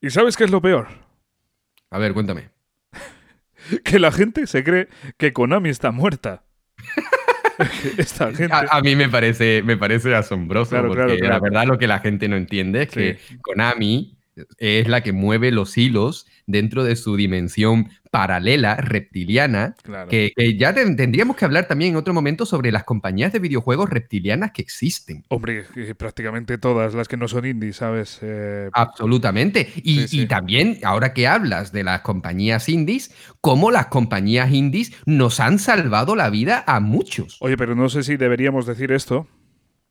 ¿Y sabes qué es lo peor? A ver, cuéntame. que la gente se cree que Konami está muerta. Esta gente. A, mí me parece, me parece asombroso, Claro, porque claro, claro. la verdad lo que la gente no entiende es que Konami es la que mueve los hilos dentro de su dimensión paralela, reptiliana, Claro. que, que ya ten- tendríamos que hablar también en otro momento sobre las compañías de videojuegos reptilianas que existen. Hombre, que prácticamente todas las que no son indies, ¿sabes? Eh, Absolutamente. Y, Sí, sí. y también, ahora que hablas de las compañías indies, cómo las compañías indies nos han salvado la vida a muchos. Oye, pero no sé si deberíamos decir esto.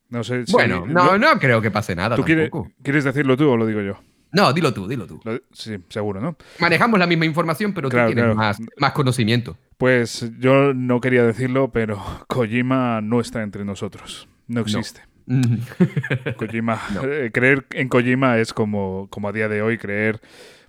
No sé si. Bueno, no, no creo que pase nada ¿Tú quieres, quieres decirlo tú o lo digo yo? No, dilo tú, dilo tú. Lo- sí, seguro, ¿no? Manejamos la misma información, pero Claro, tú tienes claro. Más, más conocimiento. Pues yo no quería decirlo, pero Kojima no está entre nosotros. No existe. Kojima, No. eh, creer en Kojima es como, como a día de hoy creer,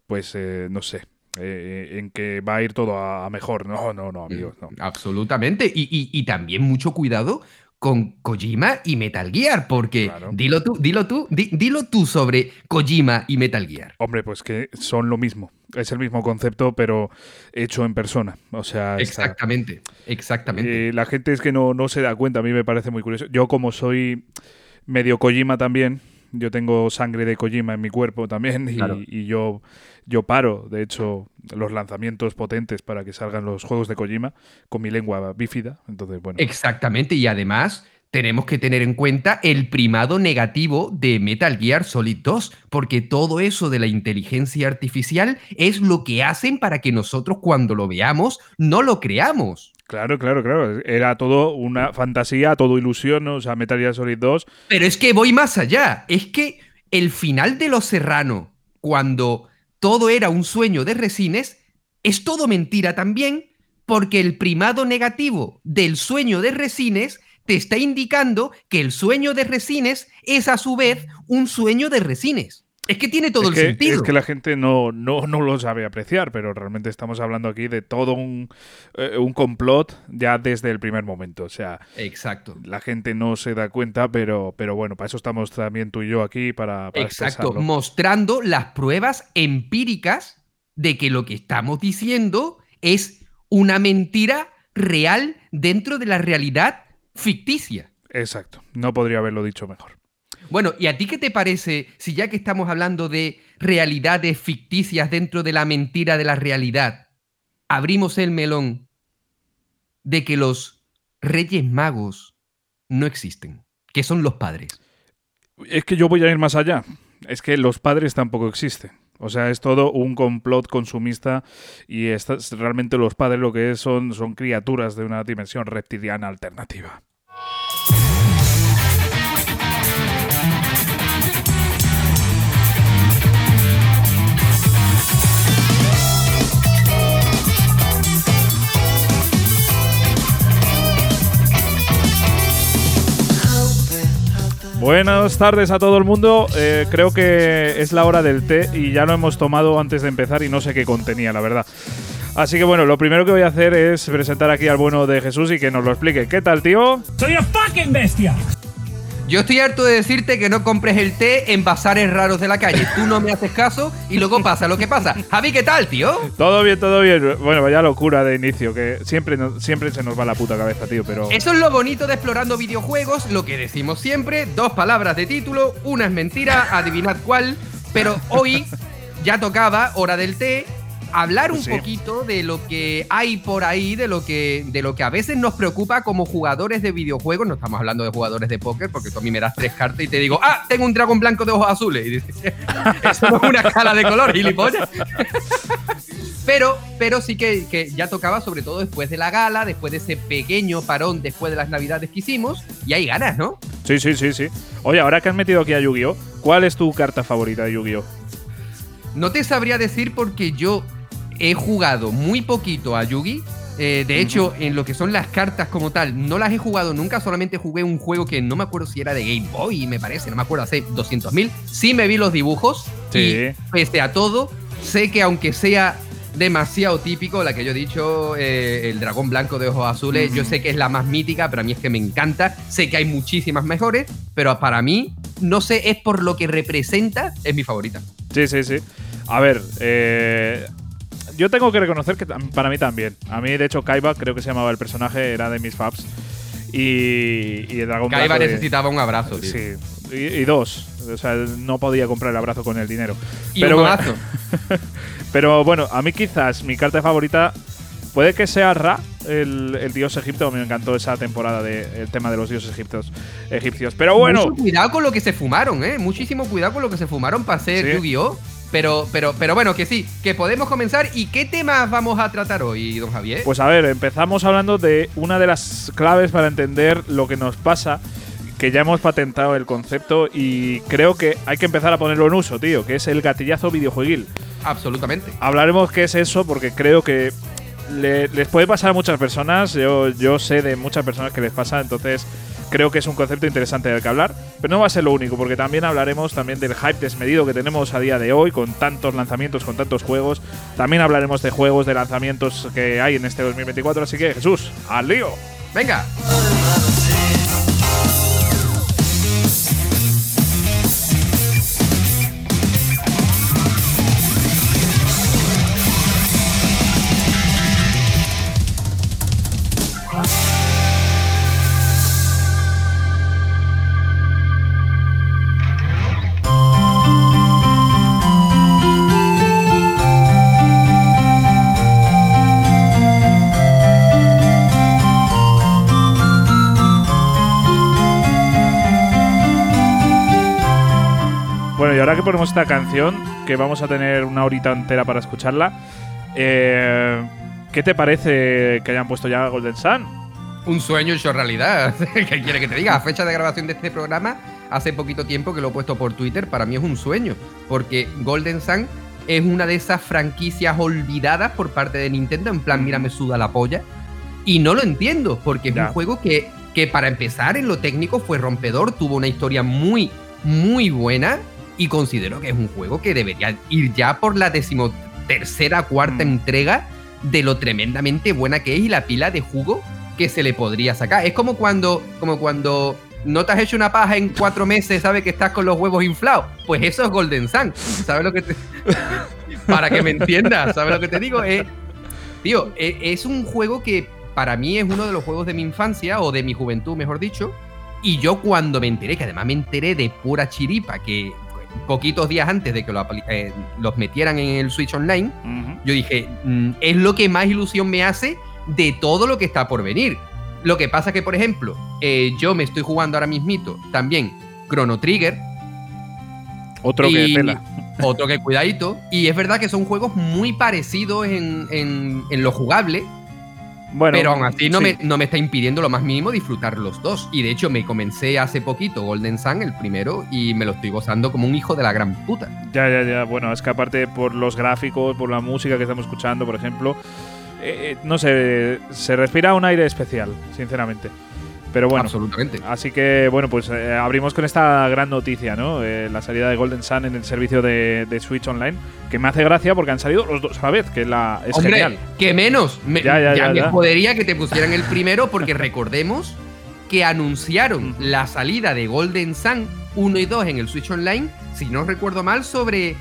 pues, eh, no sé, eh, en que va a ir todo a, a mejor. No, no, no, amigos, no. Absolutamente. Y, y- y también mucho cuidado con Kojima y Metal Gear, porque Claro. dilo tú, dilo tú, di- dilo tú sobre Kojima y Metal Gear. Hombre, pues que son lo mismo. Es el mismo concepto, pero hecho en persona. O sea, está- Exactamente, exactamente. Eh, la gente es que no, no se da cuenta, a mí me parece muy curioso. Yo como soy medio Kojima también, yo tengo sangre de Kojima en mi cuerpo también y, Claro. y yo, yo paro, de hecho, los lanzamientos potentes para que salgan los juegos de Kojima con mi lengua bífida. Entonces, bueno, Exactamente, y además tenemos que tener en cuenta el primado negativo de Metal Gear Solid 2, porque todo eso de la inteligencia artificial es lo que hacen para que nosotros cuando lo veamos no lo creamos. claro, claro, claro. Era todo una fantasía, todo ilusión, ¿no? o sea, Metal Gear Solid 2. Pero es que voy más allá, es que el final de Los Serrano, cuando todo era un sueño de Resines, es todo mentira también, porque el primado negativo del sueño de Resines te está indicando que el sueño de Resines es a su vez un sueño de Resines. Es que tiene todo es el que, sentido. Es que la gente no, no, no lo sabe apreciar, pero realmente estamos hablando aquí de todo un, eh, un complot ya desde el primer momento. O sea, Exacto. la gente no se da cuenta, pero, pero bueno, para eso estamos también tú y yo aquí, para, para Exacto, expresarlo. mostrando las pruebas empíricas de que lo que estamos diciendo es una mentira real dentro de la realidad ficticia. Exacto, no podría haberlo dicho mejor. Bueno, ¿y a ti qué te parece si ya que estamos hablando de realidades ficticias dentro de la mentira de la realidad, abrimos el melón de que los reyes magos no existen, que son los padres? Es que yo voy a ir más allá. Es que los padres tampoco existen. O sea, es todo un complot consumista y realmente los padres lo que es son, son criaturas de una dimensión reptiliana alternativa. Buenas tardes a todo el mundo. Eh, creo que es la hora del té y ya lo hemos tomado antes de empezar y no sé qué contenía, la verdad. Así que bueno, lo primero que voy a hacer es presentar aquí al bueno de Jesús y que nos lo explique. ¿Qué tal, tío? ¡Soy una fucking bestia! Yo estoy harto de decirte que no compres el té en bazares raros de la calle. Tú no me haces caso y luego pasa lo que pasa. Javi, ¿qué tal, tío? Todo bien, todo bien. Bueno, vaya locura de inicio, que siempre, siempre se nos va la puta cabeza, tío, pero... Eso es lo bonito de explorando videojuegos, lo que decimos siempre, dos palabras de título, una es mentira, adivinad cuál, pero hoy ya tocaba, hora del té, hablar un Pues sí. poquito de lo que hay por ahí, de lo que, de lo que a veces nos preocupa como jugadores de videojuegos, no estamos hablando de jugadores de póker, porque tú a mí me das tres cartas y te digo, ah, tengo un dragón blanco de ojos azules, y dices, eso no es una escala de color, gilipollas. Pero, pero sí que, que ya tocaba, sobre todo después de la gala, después de ese pequeño parón después de las navidades que hicimos, y hay ganas, ¿no? Sí, sí, sí, sí. Oye, ahora que has metido aquí a Yu-Gi-Oh, ¿cuál es tu carta favorita de Yu-Gi-Oh? No te sabría decir porque yo he jugado muy poquito a Yugi. Eh, de hecho, en lo que son las cartas como tal, no las he jugado nunca, solamente jugué un juego que no me acuerdo si era de Game Boy, me parece, no me acuerdo, hace 200.000. Sí me vi los dibujos Sí. y pese a todo, sé que aunque sea demasiado típico, la que yo he dicho, eh, el dragón blanco de ojos azules, yo sé que es la más mítica, pero a mí es que me encanta, sé que hay muchísimas mejores, pero para mí, no sé, es por lo que representa, es mi favorita. Sí, sí, sí. A ver, eh, yo tengo que reconocer que para mí también. A mí, de hecho, Kaiba, creo que se llamaba el personaje, era de mis faps. Y, y Dragon Kaiba necesitaba un abrazo, tío. Sí, y, dos. O sea, no podía comprar el abrazo con el dinero. ¿Y pero, un bueno, pero bueno, a mí quizás mi carta favorita puede que sea Ra, el, dios egipcio. Me encantó esa temporada del tema de los dioses egipcios. egipcios. Pero bueno. Mucho cuidado con lo que se fumaron, ¿eh? Muchísimo cuidado con lo que se fumaron para hacer Yu-Gi-Oh! Pero, pero, pero bueno, que sí, que podemos comenzar. ¿Y qué temas vamos a tratar hoy, don Javier? Pues a ver, empezamos hablando de una de las claves para entender lo que nos pasa. Que ya hemos patentado el concepto y creo que hay que empezar a ponerlo en uso, tío, que es el gatillazo videojueguil. Absolutamente. Hablaremos qué es eso porque creo que les puede pasar a muchas personas. Yo, yo sé de muchas personas que les pasa, entonces creo que es un concepto interesante del que hablar, pero no va a ser lo único, porque también hablaremos también del hype desmedido que tenemos a día de hoy, con tantos lanzamientos, con tantos juegos. También hablaremos de juegos, de lanzamientos que hay en este 2024, así que Jesús, al lío. Venga. Ponemos esta canción, que vamos a tener una horita entera para escucharla, eh, ¿qué te parece que hayan puesto ya Golden Sun? Un sueño hecho realidad. ¿Qué quiere que te diga? A fecha de grabación de este programa, hace poquito tiempo que lo he puesto por Twitter, para mí es un sueño. Porque Golden Sun es una de esas franquicias olvidadas por parte de Nintendo. En plan, mira, me suda la polla. Y no lo entiendo, porque es un juego que, que para empezar en lo técnico fue rompedor, tuvo una historia muy, muy buena y considero que es un juego que debería ir ya por la decimotercera, cuarta mm. entrega de lo tremendamente buena que es y la pila de jugo que se le podría sacar. Es como cuando, como cuando no te has hecho una paja en cuatro meses, sabes que estás con los huevos inflados. Pues eso es Golden Sun. ¿Sabes lo que te... Para que me entiendas, ¿sabes lo que te digo? Eh, tío, eh, es un juego que para mí es uno de los juegos de mi infancia, o de mi juventud, mejor dicho. Y yo cuando me enteré, que además me enteré de pura chiripa, que poquitos días antes de que eh, los metieran en el Switch Online, yo dije, mm, es lo que más ilusión me hace de todo lo que está por venir. Lo que pasa que, por ejemplo, eh, yo me estoy jugando ahora mismito también Chrono Trigger. Otro que pela. Otro que cuidadito. Y es verdad que son juegos muy parecidos en, en lo jugable pero aún así no, me, no me está impidiendo lo más mínimo disfrutar los dos. Y de hecho me comencé hace poquito Golden Sun, el primero, y me lo estoy gozando como un hijo de la gran puta. Ya, ya, ya. Bueno, es que aparte por los gráficos, por la música que estamos escuchando, por ejemplo, eh, eh, no sé, se respira un aire especial, sinceramente. Pero bueno, absolutamente. Así que bueno, pues eh, abrimos con esta gran noticia, ¿no? Eh, la salida de Golden Sun en el servicio de, Switch Online, que me hace gracia porque han salido los dos a la vez, que la, es Hombre, genial. que menos. ya, me jodería que te pusieran el primero porque recordemos que anunciaron la salida de Golden Sun 1 y 2 en el Switch Online, si no recuerdo mal, sobre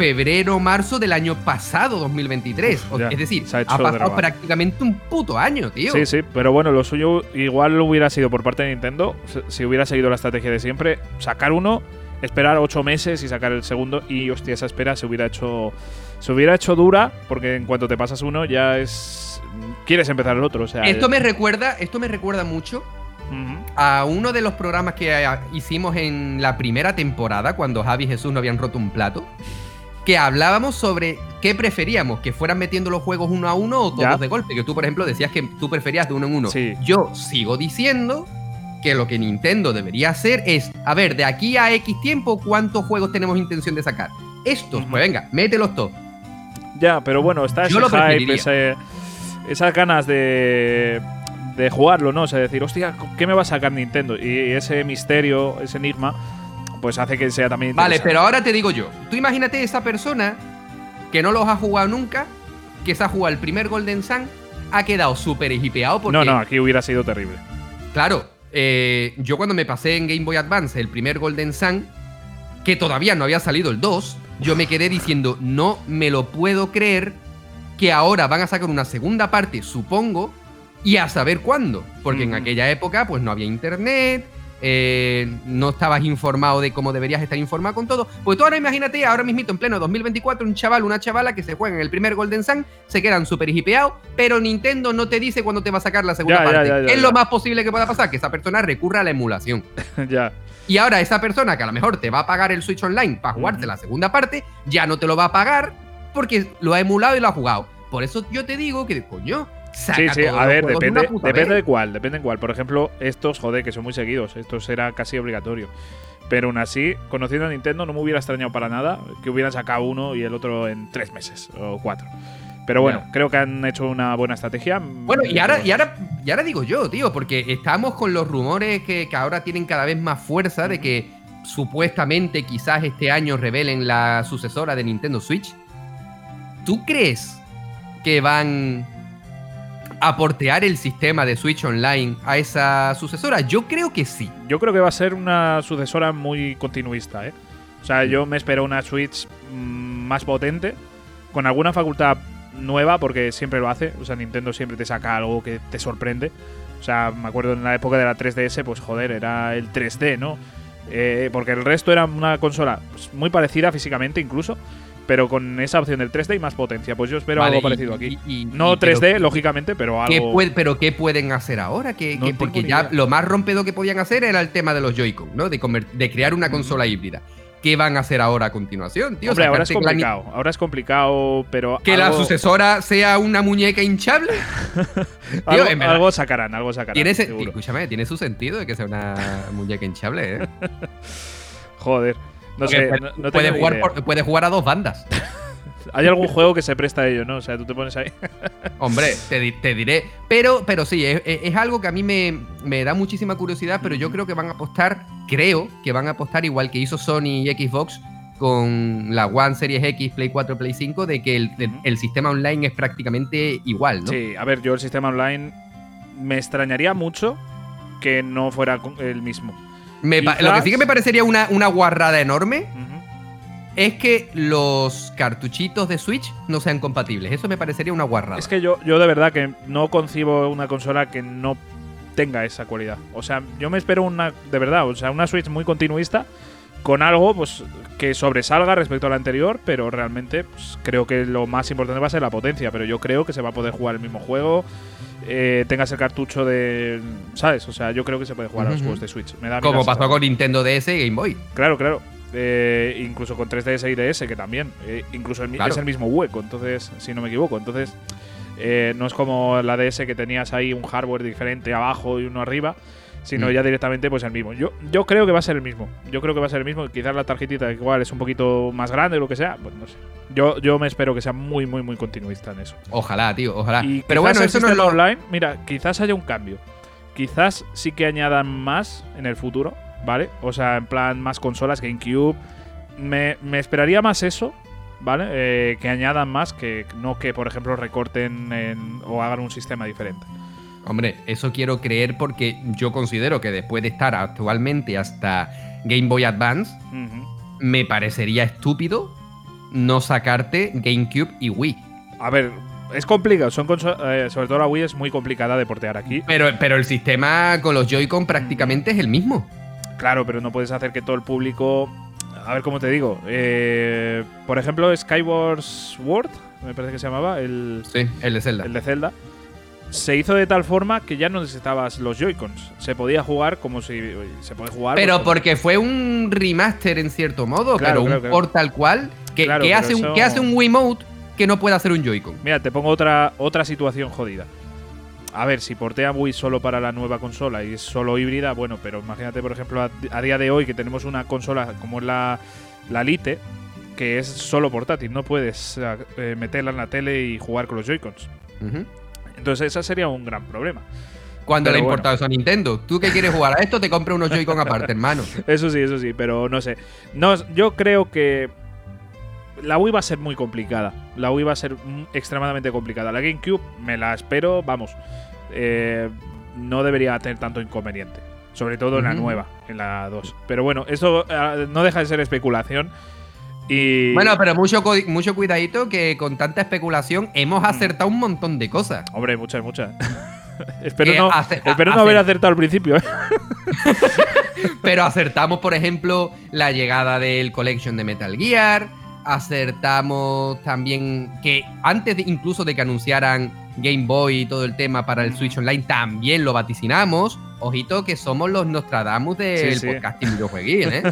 febrero, marzo del año pasado, 2023. es decir, ha, pasado prácticamente un puto año, tío. Sí, sí, pero bueno, lo suyo igual hubiera sido por parte de Nintendo, si hubiera seguido la estrategia de siempre, sacar uno, esperar ocho meses y sacar el segundo, y hostia, esa espera se hubiera hecho. Se hubiera hecho dura, porque en cuanto te pasas uno, ya es. Quieres empezar el otro. O sea, esto me recuerda. Esto me recuerda mucho a uno de los programas que eh, hicimos en la primera temporada, cuando Javi y Jesús no habían roto un plato que hablábamos sobre qué preferíamos, que fueran metiendo los juegos uno a uno o todos de golpe. Que tú, por ejemplo, decías que tú preferías de uno en uno. Yo sigo diciendo que lo que Nintendo debería hacer es, a ver, de aquí a X tiempo, ¿cuántos juegos tenemos intención de sacar? Estos, pues venga, mételos todos. Ya, pero bueno, está ese hype, esas ganas de, de jugarlo, ¿no? O sea, decir, hostia, ¿qué me va a sacar Nintendo? Y ese misterio, ese enigma pues hace que sea también. Vale, pero ahora te digo yo. Tú imagínate esa persona que no los ha jugado nunca, que se ha jugado el primer Golden Sun, ha quedado súper hipeado porque. No, no, aquí hubiera sido terrible. Claro, eh, yo cuando me pasé en Game Boy Advance el primer Golden Sun, que todavía no había salido el 2, yo me quedé diciendo, no me lo puedo creer que ahora van a sacar una segunda parte, supongo, y a saber cuándo. Porque en Ujú. aquella época, pues no había internet, eh, no estabas informado de cómo deberías estar informado con todo. Pues tú ahora imagínate, ahora mismito en pleno 2024, un chaval, una chavala que se juega en el primer Golden Sun, se quedan súper hipeados, pero Nintendo no te dice cuándo te va a sacar la segunda Ya, parte. ya, ya, ¿Qué es lo más posible que pueda pasar? Que esa persona recurra a la emulación. ya. Y ahora esa persona que a lo mejor te va a pagar el Switch Online para jugarte la segunda parte, ya no te lo va a pagar porque lo ha emulado y lo ha jugado. Por eso yo te digo que, coño, saca Sí, sí, a ver, juegos de depende, depende de cuál, depende de cuál. Por ejemplo, estos, joder, que son muy seguidos, estos era casi obligatorio. Pero aún así, conociendo a Nintendo, no me hubiera extrañado para nada que hubieran sacado uno y el otro en tres meses o cuatro. Pero bueno, creo que han hecho una buena estrategia. Bueno, y ahora, y, ahora, y ahora digo yo, tío, porque estamos con los rumores que, que ahora tienen cada vez más fuerza de que supuestamente quizás este año revelen la sucesora de Nintendo Switch. ¿Tú crees que van a portear el sistema de Switch Online a esa sucesora? Yo creo que sí. Yo creo que va a ser una sucesora muy continuista, ¿eh? O sea, yo me espero una Switch mm, más potente, con alguna facultad nueva, porque siempre lo hace. O sea, Nintendo siempre te saca algo que te sorprende. O sea, me acuerdo en la época de la 3DS, pues joder, era el 3D, ¿no? Eh, porque el resto era una consola pues, muy parecida físicamente incluso, pero con esa opción del 3D y más potencia. Pues yo espero Vale, algo y- parecido aquí. y- y- no y- pero- 3D, lógicamente, pero ¿Qué algo... puede- pero ¿qué pueden hacer ahora? ¿Qué- No qué- tengo porque ya idea. lo más rompedo que podían hacer era el tema de los Joy-Con, ¿no? De, crear una consola híbrida. ¿Qué van a hacer ahora a continuación, tío? Hombre, ahora es que la complicado. Ahora es complicado, pero... Que la sucesora sea una muñeca hinchable. Algo, sacarán, algo sacarán. Tiene escúchame, tiene su sentido de que sea una muñeca hinchable, ¿eh? Joder. No sé, puede, no, jugar idea. por- puede jugar a dos bandas. Hay algún juego que se presta a ello, ¿no? O sea, tú te pones ahí. Hombre, te, di- te diré. Pero, pero sí, es, algo que a mí me, me da muchísima curiosidad, pero yo creo que van a apostar, creo que van a apostar igual que hizo Sony y Xbox con la One Series X, Play 4, Play 5, de que el, el- sistema online es prácticamente igual, ¿no? Sí, a ver, yo el sistema online me extrañaría mucho que no fuera el mismo. Me lo que sí que me parecería una, una guarrada enorme es que los cartuchitos de Switch no sean compatibles. Eso me parecería una guarrada. Es que yo, yo de verdad que no concibo una consola que no tenga esa cualidad. O sea, yo me espero una, de verdad, o sea, una Switch muy continuista con algo pues que sobresalga respecto a la anterior, pero realmente pues, creo que lo más importante va a ser la potencia, pero yo creo que se va a poder jugar el mismo juego, eh, tengas el cartucho de, ¿sabes? O sea, yo creo que se puede jugar a los juegos de Switch. Me da Como pasó con Nintendo DS y Game Boy. Claro, claro. Eh, incluso con 3DS y DS, que también. eh, incluso el mi- Claro. es el mismo hueco, entonces, si no me equivoco. Entonces, eh, no es como la DS que tenías ahí un hardware diferente abajo y uno arriba, sino Mm. ya directamente pues el mismo. Yo, yo creo que va a ser el mismo. Yo creo que va a ser el mismo. Quizás la tarjetita igual es un poquito más grande o lo que sea. Pues no sé. Yo, yo me espero que sea muy, muy, muy continuista en eso. Ojalá, tío, ojalá. Y Pero bueno, eso no es lo, online, mira, quizás haya un cambio. Quizás sí que añadan más en el futuro, ¿vale? O sea, en plan más consolas, GameCube. Me, me esperaría más eso, ¿vale? Eh, que añadan más, que no que, por ejemplo, recorten en- o hagan un sistema diferente. Hombre, eso quiero creer porque yo considero que después de estar actualmente hasta Game Boy Advance, me parecería estúpido no sacarte GameCube y Wii. A ver, es complicado. Son eh, sobre todo la Wii es muy complicada de portear aquí. Pero, pero el sistema con los Joy-Con prácticamente es el mismo. Claro, pero no puedes hacer que todo el público. A ver cómo te digo. Eh, por ejemplo, Skyward Sword, me parece que se llamaba, el, Sí, el de Zelda. el de Zelda. Se hizo de tal forma que ya no necesitabas los Joy-Cons. Se podía jugar como si. Se puede jugar. Pero pues, porque fue un remaster en cierto modo, Claro, pero un claro, claro. port tal cual. Que, hace un, eso- que hace un Wiimote que no puede hacer un Joy-Con. Mira, te pongo otra, otra situación jodida. A ver, si portea Wii solo para la nueva consola y es solo híbrida, bueno, pero imagínate, por ejemplo, a, a día de hoy que tenemos una consola como es la, la Lite, que es solo portátil, no puedes eh, meterla en la tele y jugar con los Joy-Cons. Entonces, ese sería un gran problema. Cuando Pero le ha bueno. eso a Nintendo. ¿Tú qué quieres jugar a esto? Te compra unos Joy-Con aparte, hermano. Eso sí, eso sí, pero no sé. No, yo creo que la Wii va a ser muy complicada. La Wii va a ser mm, extremadamente complicada. La GameCube me la espero, vamos, eh, no debería tener tanto inconveniente. Sobre todo en la nueva, en la 2. Pero bueno, esto eh, no deja de ser especulación. Y... Bueno, pero mucho, mucho cuidadito que con tanta especulación hemos acertado un montón de cosas. Hombre, muchas, muchas. espero no, espero no haber acertado al principio. ¿eh? pero acertamos, por ejemplo, la llegada del Collection de Metal Gear. Acertamos también que antes de, incluso de que anunciaran Game Boy y todo el tema para el Switch Online, también lo vaticinamos. Ojito que somos los Nostradamus del sí, sí. podcasting videojueguil, ¿eh?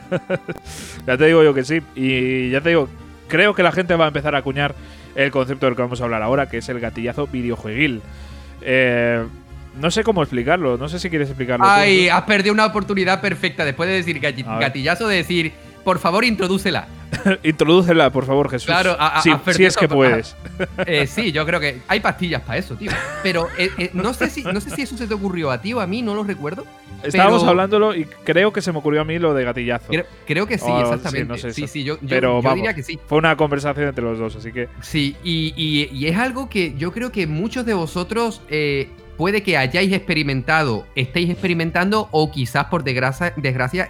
ya te digo yo que sí. Y ya te digo, creo que la gente va a empezar a acuñar el concepto del que vamos a hablar ahora, que es el gatillazo videojueguil. Eh, no sé cómo explicarlo, no sé si quieres explicarlo. Ay, has perdido una oportunidad perfecta después de decir gatillazo, de decir, por favor, introdúcela. Introdúcela, por favor, Jesús. Claro, a, sí, si es que puedes. Eh, sí, yo creo que hay pastillas para eso, tío. Pero eh, eh, no, sé si, no sé si eso se te ocurrió a ti o a mí, no lo recuerdo. Estábamos hablándolo y creo que se me ocurrió a mí lo de gatillazo. Creo, que sí, exactamente. Sí, sí, yo, pero yo diría que sí. Fue una conversación entre los dos, así que. Sí, y, y, es algo que yo creo que muchos de vosotros puede que hayáis experimentado, estéis experimentando o quizás por desgracia, desgracia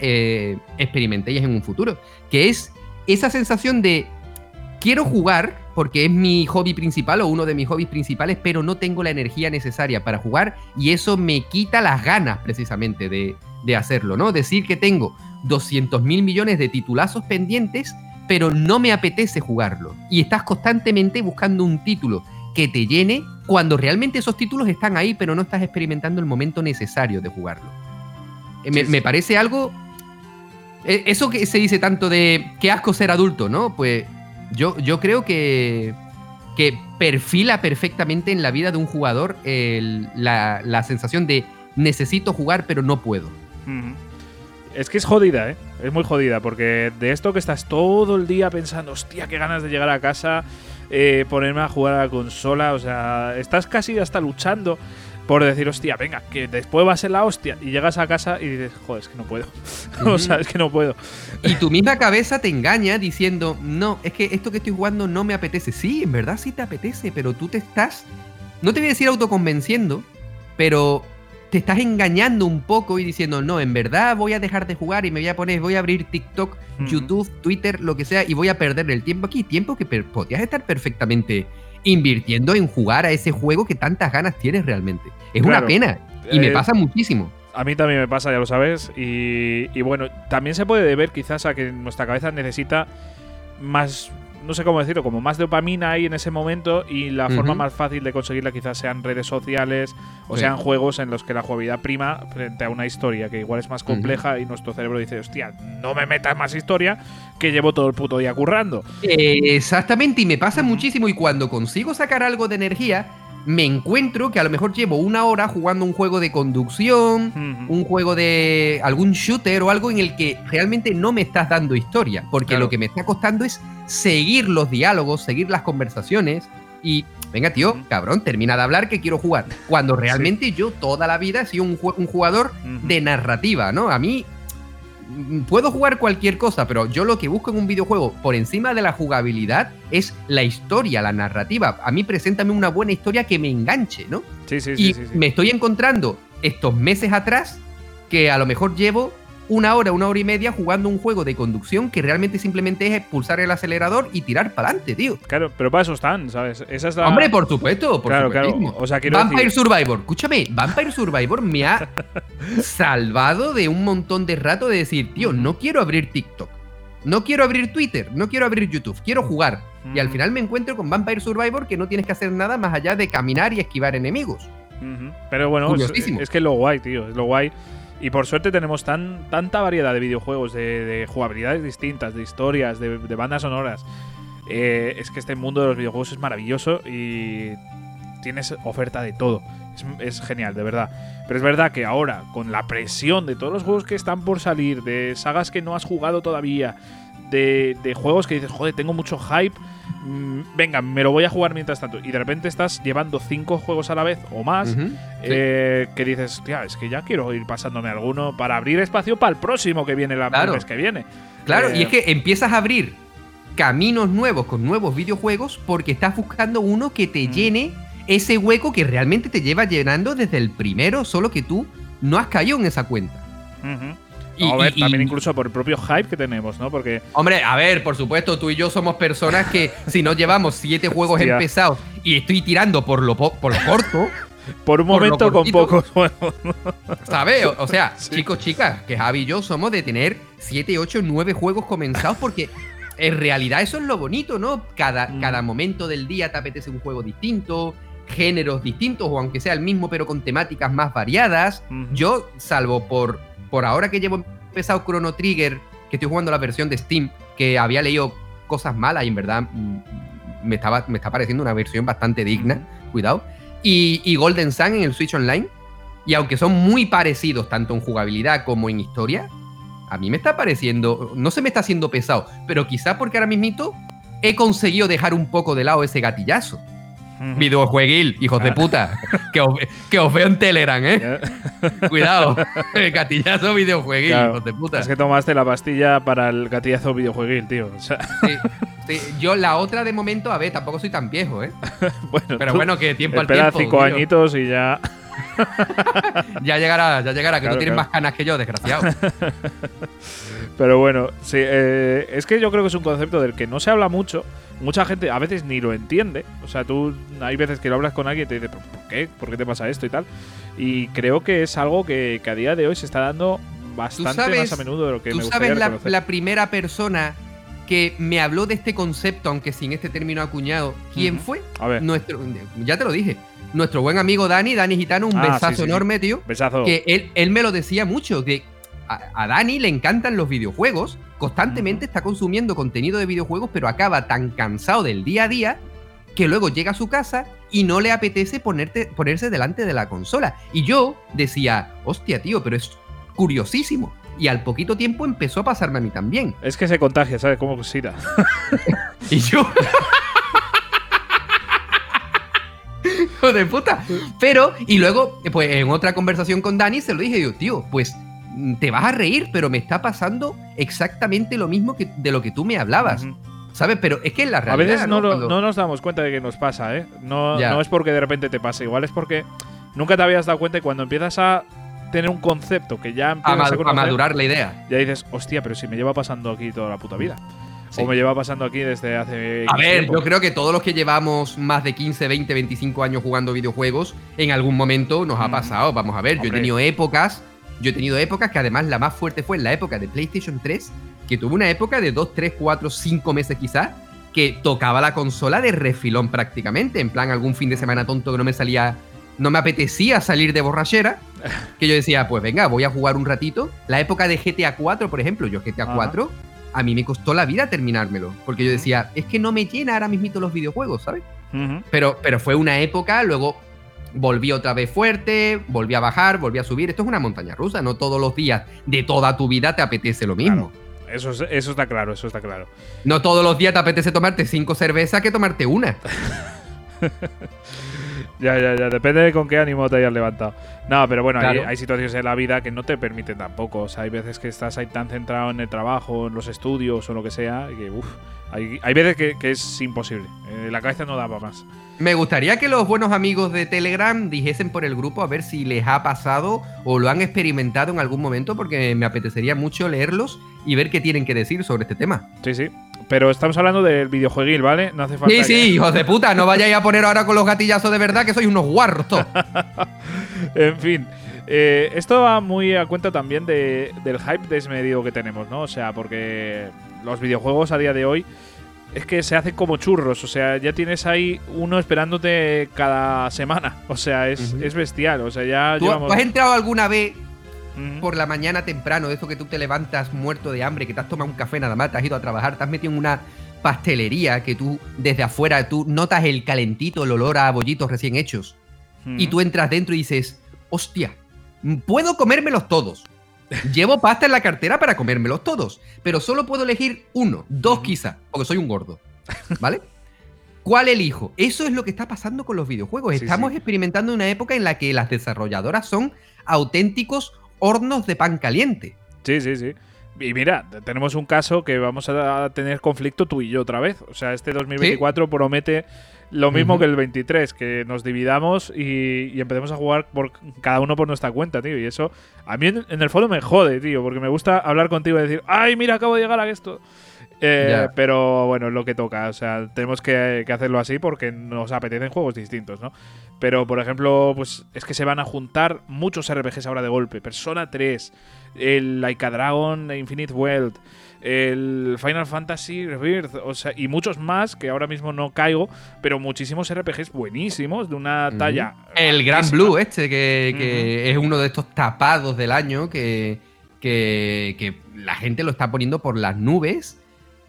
experimentéis en un futuro. Que es esa sensación de quiero jugar porque es mi hobby principal o uno de mis hobbies principales, pero no tengo la energía necesaria para jugar y eso me quita las ganas precisamente de, hacerlo, ¿no? Decir que tengo 200 mil millones de titulazos pendientes, pero no me apetece jugarlo. Y estás constantemente buscando un título que te llene cuando realmente esos títulos están ahí, pero no estás experimentando el momento necesario de jugarlo. Eh, me parece algo eso que se dice tanto de qué asco ser adulto, ¿no? Pues yo, yo creo que, que perfila perfectamente en la vida de un jugador la, sensación de necesito jugar pero no puedo. Es que es jodida, ¿eh? Es muy jodida, porque de esto que estás todo el día pensando, hostia, qué ganas de llegar a casa, eh, ponerme a jugar a la consola, o sea, estás casi hasta luchando por decir, hostia, venga, que después va a ser la hostia. Y llegas a casa y dices, joder, es que no puedo. o sea, es que no puedo. Y tu misma cabeza te engaña diciendo, no, es que esto que estoy jugando no me apetece. Sí, en verdad sí te apetece, pero tú te estás, no te voy a decir autoconvenciendo, pero te estás engañando un poco y diciendo, no, en verdad voy a dejar de jugar y me voy a poner, voy a abrir TikTok, YouTube, Twitter, lo que sea, y voy a perder el tiempo aquí. Tiempo que podías estar perfectamente invirtiendo en jugar a ese juego que tantas ganas tienes realmente. Es una pena. Y me eh, pasa muchísimo. A mí también me pasa, ya lo sabes. Y, y, bueno, también se puede deber quizás a que nuestra cabeza necesita más no sé cómo decirlo, como más dopamina ahí en ese momento y la forma más fácil de conseguirla quizás sean redes sociales o sean juegos en los que la jugabilidad prima frente a una historia que igual es más compleja y nuestro cerebro dice, hostia, no me metas más historia que llevo todo el puto día currando. exactamente, y me pasa muchísimo y cuando consigo sacar algo de energía, me encuentro que a lo mejor llevo una hora jugando un juego de conducción, un juego de algún shooter o algo en el que realmente no me estás dando historia, porque lo que me está costando es seguir los diálogos, seguir las conversaciones y, venga tío, cabrón, termina de hablar que quiero jugar, cuando realmente yo toda la vida he sido un, un jugador de narrativa, ¿no? A mí puedo jugar cualquier cosa, pero yo lo que busco en un videojuego por encima de la jugabilidad es la historia, la narrativa. A mí preséntame una buena historia que me enganche, ¿no? Sí, sí, y sí, me estoy encontrando estos meses atrás que a lo mejor llevo una hora, una hora y media jugando un juego de conducción que realmente simplemente es pulsar el acelerador y tirar para adelante, tío. Claro, pero para eso están, ¿sabes? Esa es la... Hombre, por supuesto, por claro, claro. O sea, Vampire Survivor, escúchame, Vampire Survivor me ha salvado de un montón de rato de decir, tío, no quiero abrir TikTok. No quiero abrir Twitter, no quiero abrir YouTube, quiero jugar. Y al final me encuentro con Vampire Survivor que no tienes que hacer nada más allá de caminar y esquivar enemigos. Pero bueno, es, es, que lo guay, tío, es lo guay y por suerte tenemos tan, tanta variedad de videojuegos, de, jugabilidades distintas, de historias, de, bandas sonoras. Eh, es que este mundo de los videojuegos es maravilloso y tienes oferta de todo. Es, genial, de verdad. Pero es verdad que ahora, con la presión de todos los juegos que están por salir, de sagas que no has jugado todavía, de, de juegos que dices, joder, tengo mucho hype Mm, venga, me lo voy a jugar mientras tanto. Y de repente estás llevando cinco juegos a la vez o más, eh, que dices, tía, es que ya quiero ir pasándome alguno para abrir espacio para el próximo que viene la mes que viene. Claro, y es eh, que empiezas a abrir caminos nuevos con nuevos videojuegos porque estás buscando uno que te mm. llene ese hueco que realmente te lleva llenando desde el primero, solo que tú no has caído en esa cuenta. A ver, también incluso por el propio hype que tenemos, ¿no? Porque. Hombre, a ver, por supuesto, tú y yo somos personas que si no llevamos siete juegos empezados y estoy tirando por lo, por lo corto. por un momento con pocos juegos. ¿Sabes? O, sea, chicos, chicas, que Javi y yo somos de tener siete, ocho, nueve juegos comenzados porque en realidad eso es lo bonito, ¿no? Cada, mm. cada momento del día te apetece un juego distinto, géneros distintos o aunque sea el mismo pero con temáticas más variadas. Yo, salvo por, por ahora que llevo empezado Chrono Trigger, que estoy jugando la versión de Steam, que había leído cosas malas y en verdad mm, me, estaba, me está pareciendo una versión bastante digna, cuidado. Y, y, Golden Sun en el Switch Online. Y aunque son muy parecidos tanto en jugabilidad como en historia, a mí me está pareciendo, no se me está haciendo pesado, pero quizá porque ahora mismito he conseguido dejar un poco de lado ese gatillazo. Videojueguil, hijos de ah. puta. que, os, que os veo en Telegram, ¿eh? Cuidado. El gatillazo videojueguil, hijos de puta. Es que tomaste la pastilla para el gatillazo videojueguil, tío. sí, Yo la otra de momento, a ver, tampoco soy tan viejo, ¿eh? bueno, Pero bueno, que tiempo al tiempo. cinco añitos y ya. ya llegará, ya llegará, que tú tienes más canas que yo, desgraciado. Pero bueno, sí, eh, es que yo creo que es un concepto del que no se habla mucho. Mucha gente a veces ni lo entiende. O sea, tú hay veces que lo hablas con alguien y te dice, ¿por qué? ¿Por qué te pasa esto y tal? Y creo que es algo que, a día de hoy se está dando bastante más a menudo de lo que ¿tú sabes la, primera persona que me habló de este concepto, aunque sin este término acuñado, ¿quién fue? A ver. Nuestro, ya te lo dije. Nuestro buen amigo Dani, Dani Gitano, un ah, besazo enorme, tío. Besazo. Que él, él me lo decía mucho, que a, Dani le encantan los videojuegos, constantemente está consumiendo contenido de videojuegos, pero acaba tan cansado del día a día que luego llega a su casa y no le apetece ponerte, ponerse delante de la consola. Y yo decía, hostia, tío, pero es curiosísimo. Y al poquito tiempo empezó a pasarme a mí también. Es que se contagia, ¿sabes? Como cosita. y yo. Hijo de puta. Pero, y luego, pues en otra conversación con Dani se lo dije, yo, tío, pues te vas a reír, pero me está pasando exactamente lo mismo que de lo que tú me hablabas. ¿Sabes? Pero es que en la realidad. A veces no, nos damos cuenta de que nos pasa, ¿eh? No, no, es porque de repente te pase, igual es porque nunca te habías dado cuenta y cuando empiezas a tener un concepto que ya empiezas a, madurar la idea. Ya dices, hostia, pero si me lleva pasando aquí toda la puta vida. O me lleva pasando aquí desde hace. A ver, yo creo que todos los que llevamos más de 15, 20, 25 años jugando videojuegos, en algún momento nos ha pasado. Vamos a ver, yo he tenido épocas yo he tenido épocas que además la más fuerte fue en la época de PlayStation 3, que tuvo una época de 2, 3, 4, 5 meses quizás, que tocaba la consola de refilón prácticamente, en plan algún fin de semana tonto que no me salía, no me apetecía salir de borrachera, que yo decía, pues venga, voy a jugar un ratito. La época de GTA 4, por ejemplo, yo GTA 4, a mí me costó la vida terminármelo, porque yo decía, es que no me llena ahora mismo los videojuegos, ¿sabes? pero, pero fue una época, luego volví otra vez fuerte, volví a bajar, volví a subir. Esto es una montaña rusa, no todos los días de toda tu vida te apetece lo mismo. Eso, eso está claro, eso está claro. No todos los días te apetece tomarte cinco cervezas que tomarte una. ya, ya, ya. Depende de con qué ánimo te hayas levantado. No, pero bueno, hay, situaciones en la vida que no te permiten tampoco. O sea, hay veces que estás ahí tan centrado en el trabajo, en los estudios o lo que sea, que uff, hay, hay, veces que, es imposible. Eh, la cabeza no da para más. Me gustaría que los buenos amigos de Telegram dijesen por el grupo a ver si les ha pasado o lo han experimentado en algún momento, porque me apetecería mucho leerlos y ver qué tienen que decir sobre este tema. Sí, sí. Pero estamos hablando del videojueguil, ¿vale? No hace falta. Sí, sí, hijos de puta, no vayáis a poner ahora con los gatillazos de verdad que sois unos guarros. en fin. Eh, esto va muy a cuenta también del hype desmedido que tenemos, ¿no? O sea, porque los videojuegos a día de hoy es que se hacen como churros. O sea, ya tienes ahí uno esperándote cada semana. O sea, es, bestial. O sea, ya. ¿Tú, has entrado alguna vez por la mañana temprano, de eso que tú te levantas muerto de hambre, que te has tomado un café nada más, te has ido a trabajar, te has metido en una pastelería que tú desde afuera tú notas el calentito, el olor a bollitos recién hechos. Y tú entras dentro y dices, hostia, puedo comérmelos todos. Llevo pasta en la cartera para comérmelos todos, pero solo puedo elegir uno, dos quizá, porque soy un gordo. ¿Vale? ¿Cuál elijo? Eso es lo que está pasando con los videojuegos. Estamos experimentando una época en la que las desarrolladoras son auténticos hornos de pan caliente. Sí, sí, sí. Y mira, tenemos un caso que vamos a tener conflicto tú y yo otra vez. O sea, este 2024 promete Lo mismo que el 23, que nos dividamos y, y empecemos a jugar por cada uno por nuestra cuenta, tío. Y eso a mí en, en el fondo me jode, tío, porque me gusta hablar contigo y decir, ay, mira, acabo de llegar a esto. Eh, pero bueno, es lo que toca. O sea, tenemos que, que hacerlo así porque nos apetecen juegos distintos, ¿no? Pero, por ejemplo, pues es que se van a juntar muchos RPGs ahora de golpe. Persona 3, el Laika Dragon Infinite World, el Final Fantasy Rebirth, o sea, y muchos más que ahora mismo no caigo, pero muchísimos RPGs buenísimos de una talla. El Gran altísima. Blue, este, que, que es uno de estos tapados del año que, que, que la gente lo está poniendo por las nubes.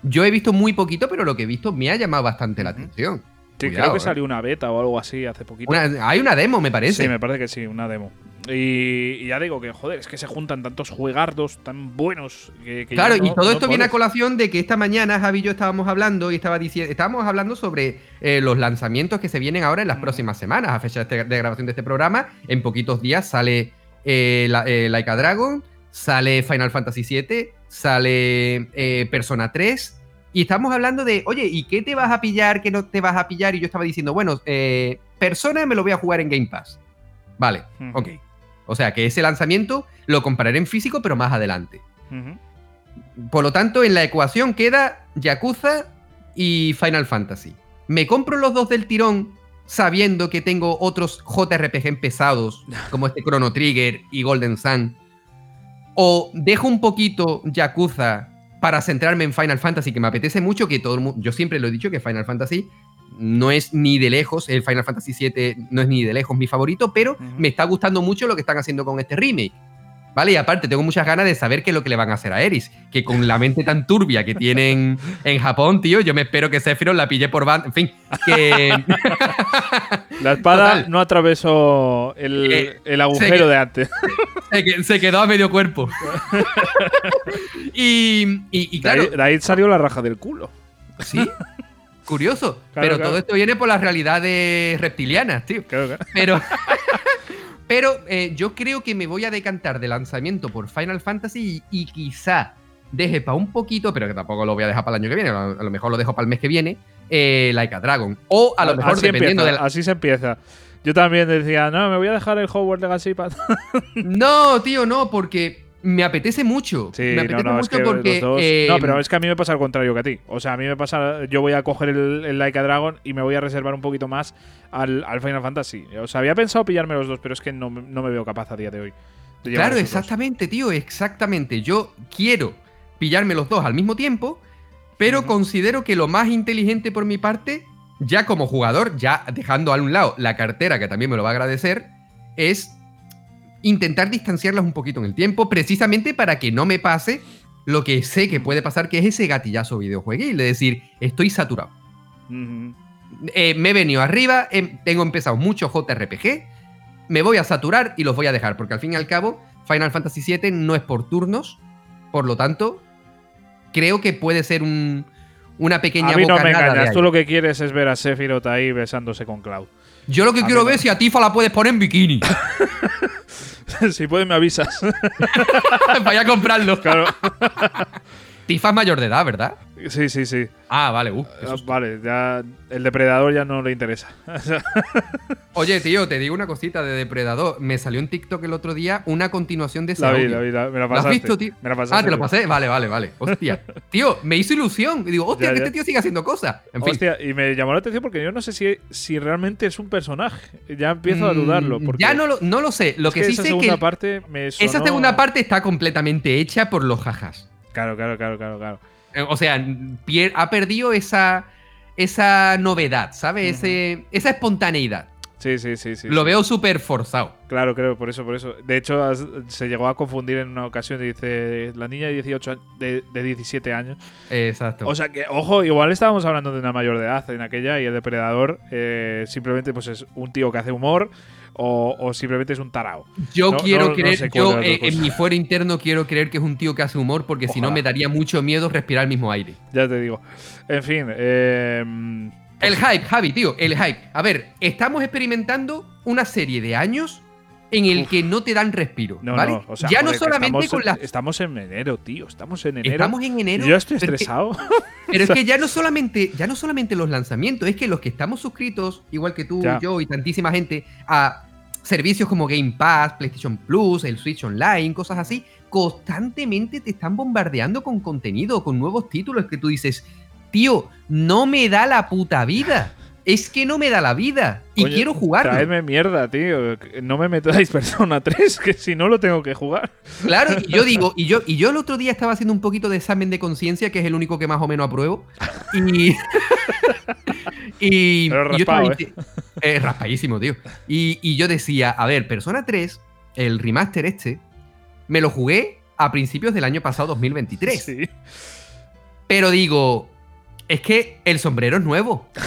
Yo he visto muy poquito, pero lo que he visto me ha llamado bastante la atención. Sí, Cuidado, creo que eh. salió una beta o algo así hace poquito. Una- hay una demo, me parece. Sí, me parece que sí, una demo. Y, y ya digo que, joder, es que se juntan tantos juegardos tan buenos que, que Claro, no- y todo no esto viene a colación de que esta mañana Javi y yo estábamos hablando y estaba diciendo, estábamos hablando sobre eh, los lanzamientos que se vienen ahora en las Mm. próximas semanas. A fecha de, este- de grabación de este programa, en poquitos días sale eh, la, eh, Laika Dragon, sale Final Fantasy VII, sale eh, Persona 3. Y estamos hablando de, oye, ¿y qué te vas a pillar? ¿Qué no te vas a pillar? Y yo estaba diciendo, bueno, eh, Persona me lo voy a jugar en Game Pass. Vale, Ujú. ok. O sea que ese lanzamiento lo compraré en físico, pero más adelante. Por lo tanto, en la ecuación queda Yakuza y Final Fantasy. ¿Me compro los dos del tirón sabiendo que tengo otros JRPG pesados como este Chrono Trigger y Golden Sun? ¿O dejo un poquito Yakuza para centrarme en Final Fantasy, que me apetece mucho, que todo el mundo... Yo siempre lo he dicho que Final Fantasy no es ni de lejos, el Final Fantasy VII no es ni de lejos mi favorito, pero me está gustando mucho lo que están haciendo con este remake. ¿Vale? Y aparte, tengo muchas ganas de saber qué es lo que le van a hacer a Eris. Que con la mente tan turbia que tienen en Japón, tío, yo me espero que Sephiroth la pille por banda. En fin, que. La espada Total. no atravesó el, Eh, el agujero de antes. se, que- se quedó a medio cuerpo. y, y, y De ahí- claro, de ahí salió la raja del culo. sí. Curioso. Claro, pero claro. todo esto viene por las realidades reptilianas, tío. Claro. Pero, pero eh, yo creo que me voy a decantar de lanzamiento por Final Fantasy y, y quizá deje para un poquito, pero que tampoco lo voy a dejar para el año que viene, a lo, a lo mejor lo dejo para el mes que viene, eh, Laika Dragon. O a lo mejor así dependiendo empieza, de la... Así se empieza. Yo también decía, no, me voy a dejar el Hogwarts Legacy para... No, tío, no, porque me apetece mucho. Sí, me apetece no, mucho que porque... dos- eh, No, pero es que a mí me pasa al contrario que a ti. O sea, a mí me pasa, yo voy a coger el, el Laika Dragon y me voy a reservar un poquito más al, al Final Fantasy. O sea, había pensado pillarme los dos, pero es que no, me- no me veo capaz a día de hoy. de Claro, dos. exactamente, tío, exactamente. Yo quiero pillarme los dos al mismo tiempo, pero considero que lo más inteligente por mi parte, ya como jugador, ya dejando a un lado la cartera, que también me lo va a agradecer, es intentar distanciarlas un poquito en el tiempo, precisamente para que no me pase lo que sé que puede pasar, que es ese gatillazo videojueguil, de decir, estoy saturado. Eh, me he venido arriba, em- tengo empezado mucho JRPG, me voy a saturar y los voy a dejar, porque al fin y al cabo, Final Fantasy VII no es por turnos, por lo tanto, creo que puede ser un- una pequeña A mí no me engañas. Tú lo que quieres es ver a Sephiroth ahí besándose con Cloud. Yo lo que a quiero ver es si a Tifa la puedes poner en bikini. si puedes me avisas. Vaya a comprarlo. claro. Tifa es mayor de edad, ¿verdad? Sí, sí, sí. Ah, vale. uh, Ah, vale, ya el depredador ya no le interesa. Oye, tío, te digo una cosita de Depredador. Me salió en TikTok el otro día una continuación de ese la vi, audio. la vi, la- me la ¿Lo has pasaste. visto, tío? Me la Ah, pasaste. te lo pasé. Vale, vale, vale. Hostia. Tío, me hizo ilusión. Y digo, hostia, Ya, que ya. este tío sigue haciendo cosas. En fin. Hostia, y me llamó la atención porque yo no sé si, si realmente es un personaje. Ya empiezo a dudarlo. Mm, Porque Ya no lo, no lo sé. Lo es que, sí esa sé es segunda que parte me esa segunda parte está completamente hecha por los jajas. Claro, claro, claro, claro, claro. Eh, O sea, pier- ha perdido esa, esa novedad, ¿sabes? Ese, esa espontaneidad. Sí, sí, sí, sí. lo sí. veo súper forzado. Claro, creo, por eso, por eso. De hecho, has- se llegó a confundir en una ocasión y dice la niña de 18 a- de, de 17 años. Exacto. O sea que, ojo, igual estábamos hablando de una mayor de edad en aquella y el depredador eh, simplemente pues es un tío que hace humor o, o simplemente es un tarao. yo no- quiero no- creer, yo eh, en mi fuero interno quiero creer que es un tío que hace humor porque si no me daría mucho miedo respirar el mismo aire. Ya te digo. En fin, eh, El hype, Javi, tío, el hype. A ver, estamos experimentando una serie de años en el que no te dan respiro, No, ¿vale? no, o sea, ya no solamente con las Estamos en enero, tío. Estamos en enero. Estamos en enero. Yo estoy estresado. Pero es que ya no solamente, ya no solamente los lanzamientos, es que los que estamos suscritos, igual que tú, Ya. yo y tantísima gente, a servicios como Game Pass, PlayStation Plus, el Switch Online, cosas así, constantemente te están bombardeando con contenido, con nuevos títulos que tú dices, tío, no me da la puta vida. Es que no me da la vida y quiero jugarlo. Traedme mierda, tío. No me metáis Persona 3, que si no lo tengo que jugar. Claro, y yo digo, y yo, y yo el otro día estaba haciendo un poquito de examen de conciencia, que es el único que más o menos apruebo. Y. y, Pero y yo estaba raspado, eh, raspadísimo, tío. Y, y yo decía, a ver, Persona 3, el remaster este, me lo jugué a principios del año pasado, 2023. Sí. Pero digo, es que el sombrero es nuevo.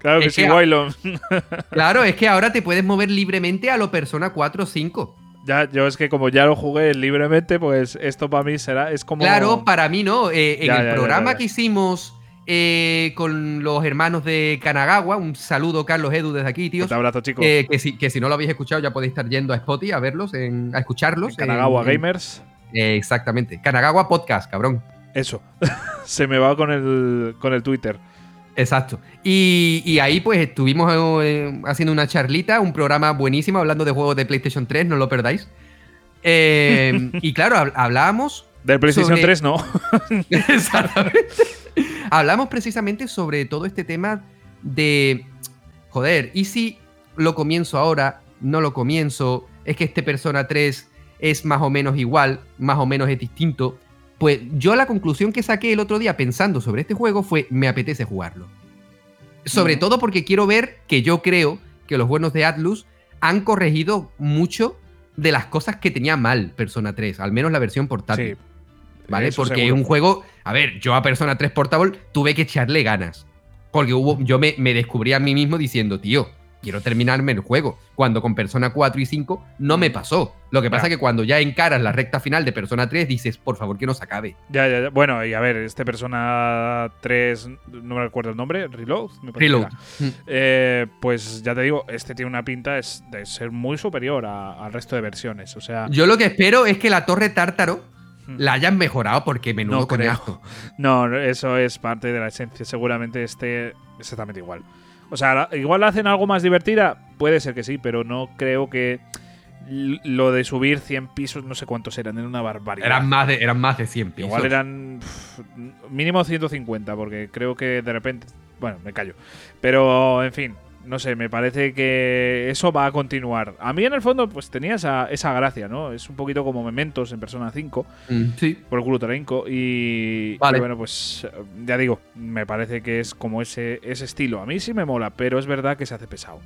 Claro que Es sí, que-. Claro, es que ahora te puedes mover libremente a lo Persona 4 o 5. Ya, yo es que como ya lo jugué libremente, pues esto para mí será. Es como. Claro, para mí no. Eh, en el ya, programa que hicimos eh, con los hermanos de Kanagawa, un saludo Carlos Edu desde aquí, tíos. Un abrazo, chicos. eh, que, si, que si no lo habéis escuchado ya podéis estar yendo a Spotify a verlos, en- a escucharlos. En Kanagawa en- Gamers. eh, exactamente. Kanagawa Podcast, cabrón. Eso. Se me va con el, con el Twitter. Exacto. Y, y ahí pues estuvimos eh, haciendo una charlita, un programa buenísimo hablando de juegos de PlayStation 3, no lo perdáis. Eh, y claro, hab- hablábamos Del PlayStation Sobre- 3, no. Exactamente. Hablamos precisamente sobre todo este tema de, joder, ¿y si lo comienzo ahora? No lo comienzo. Es que este Persona 3 es más o menos igual, más o menos es distinto. Pues yo la conclusión que saqué el otro día pensando sobre este juego fue, me apetece jugarlo. Sobre todo porque quiero ver que yo creo que los buenos de Atlus han corregido mucho de las cosas que tenía mal Persona 3, al menos la versión portátil. Sí. ¿Vale? Eso Porque seguro. un juego. A ver, yo a Persona 3 Portable tuve que echarle ganas. Porque hubo, yo me, me descubrí a mí mismo diciendo, tío, quiero terminarme el juego. Cuando con Persona 4 y 5 no me pasó. Lo que pasa es que cuando ya encaras la recta final de Persona 3 dices, por favor, que no se acabe. Ya, ya, ya. Bueno, y a ver, este Persona 3, no me recuerdo el nombre, Reload. me parece Reload. era. Eh, pues ya te digo, este tiene una pinta es de ser muy superior a- al resto de versiones. O sea, Yo lo que espero es que la torre tártaro. La hayan mejorado porque menudo No coñazo. no, eso es parte de la esencia. Seguramente esté exactamente igual. O sea, la- igual hacen algo más divertida, puede ser que sí, pero no creo que lo de subir 100 pisos, no sé cuántos eran, era una barbaridad. Eran más de, eran más de 100 pisos. Igual eran pf, mínimo 150, porque creo que de repente. Bueno, me callo. Pero, en fin, no sé, me parece que eso va a continuar. A mí, en el fondo, pues tenía esa, esa gracia, ¿no? Es un poquito como Mementos en Persona 5, Mm, Sí. por el culo Tarenco. Y, Vale. y bueno, pues ya digo, me parece que es como ese, ese estilo. A mí sí me mola, pero es verdad que se hace pesado.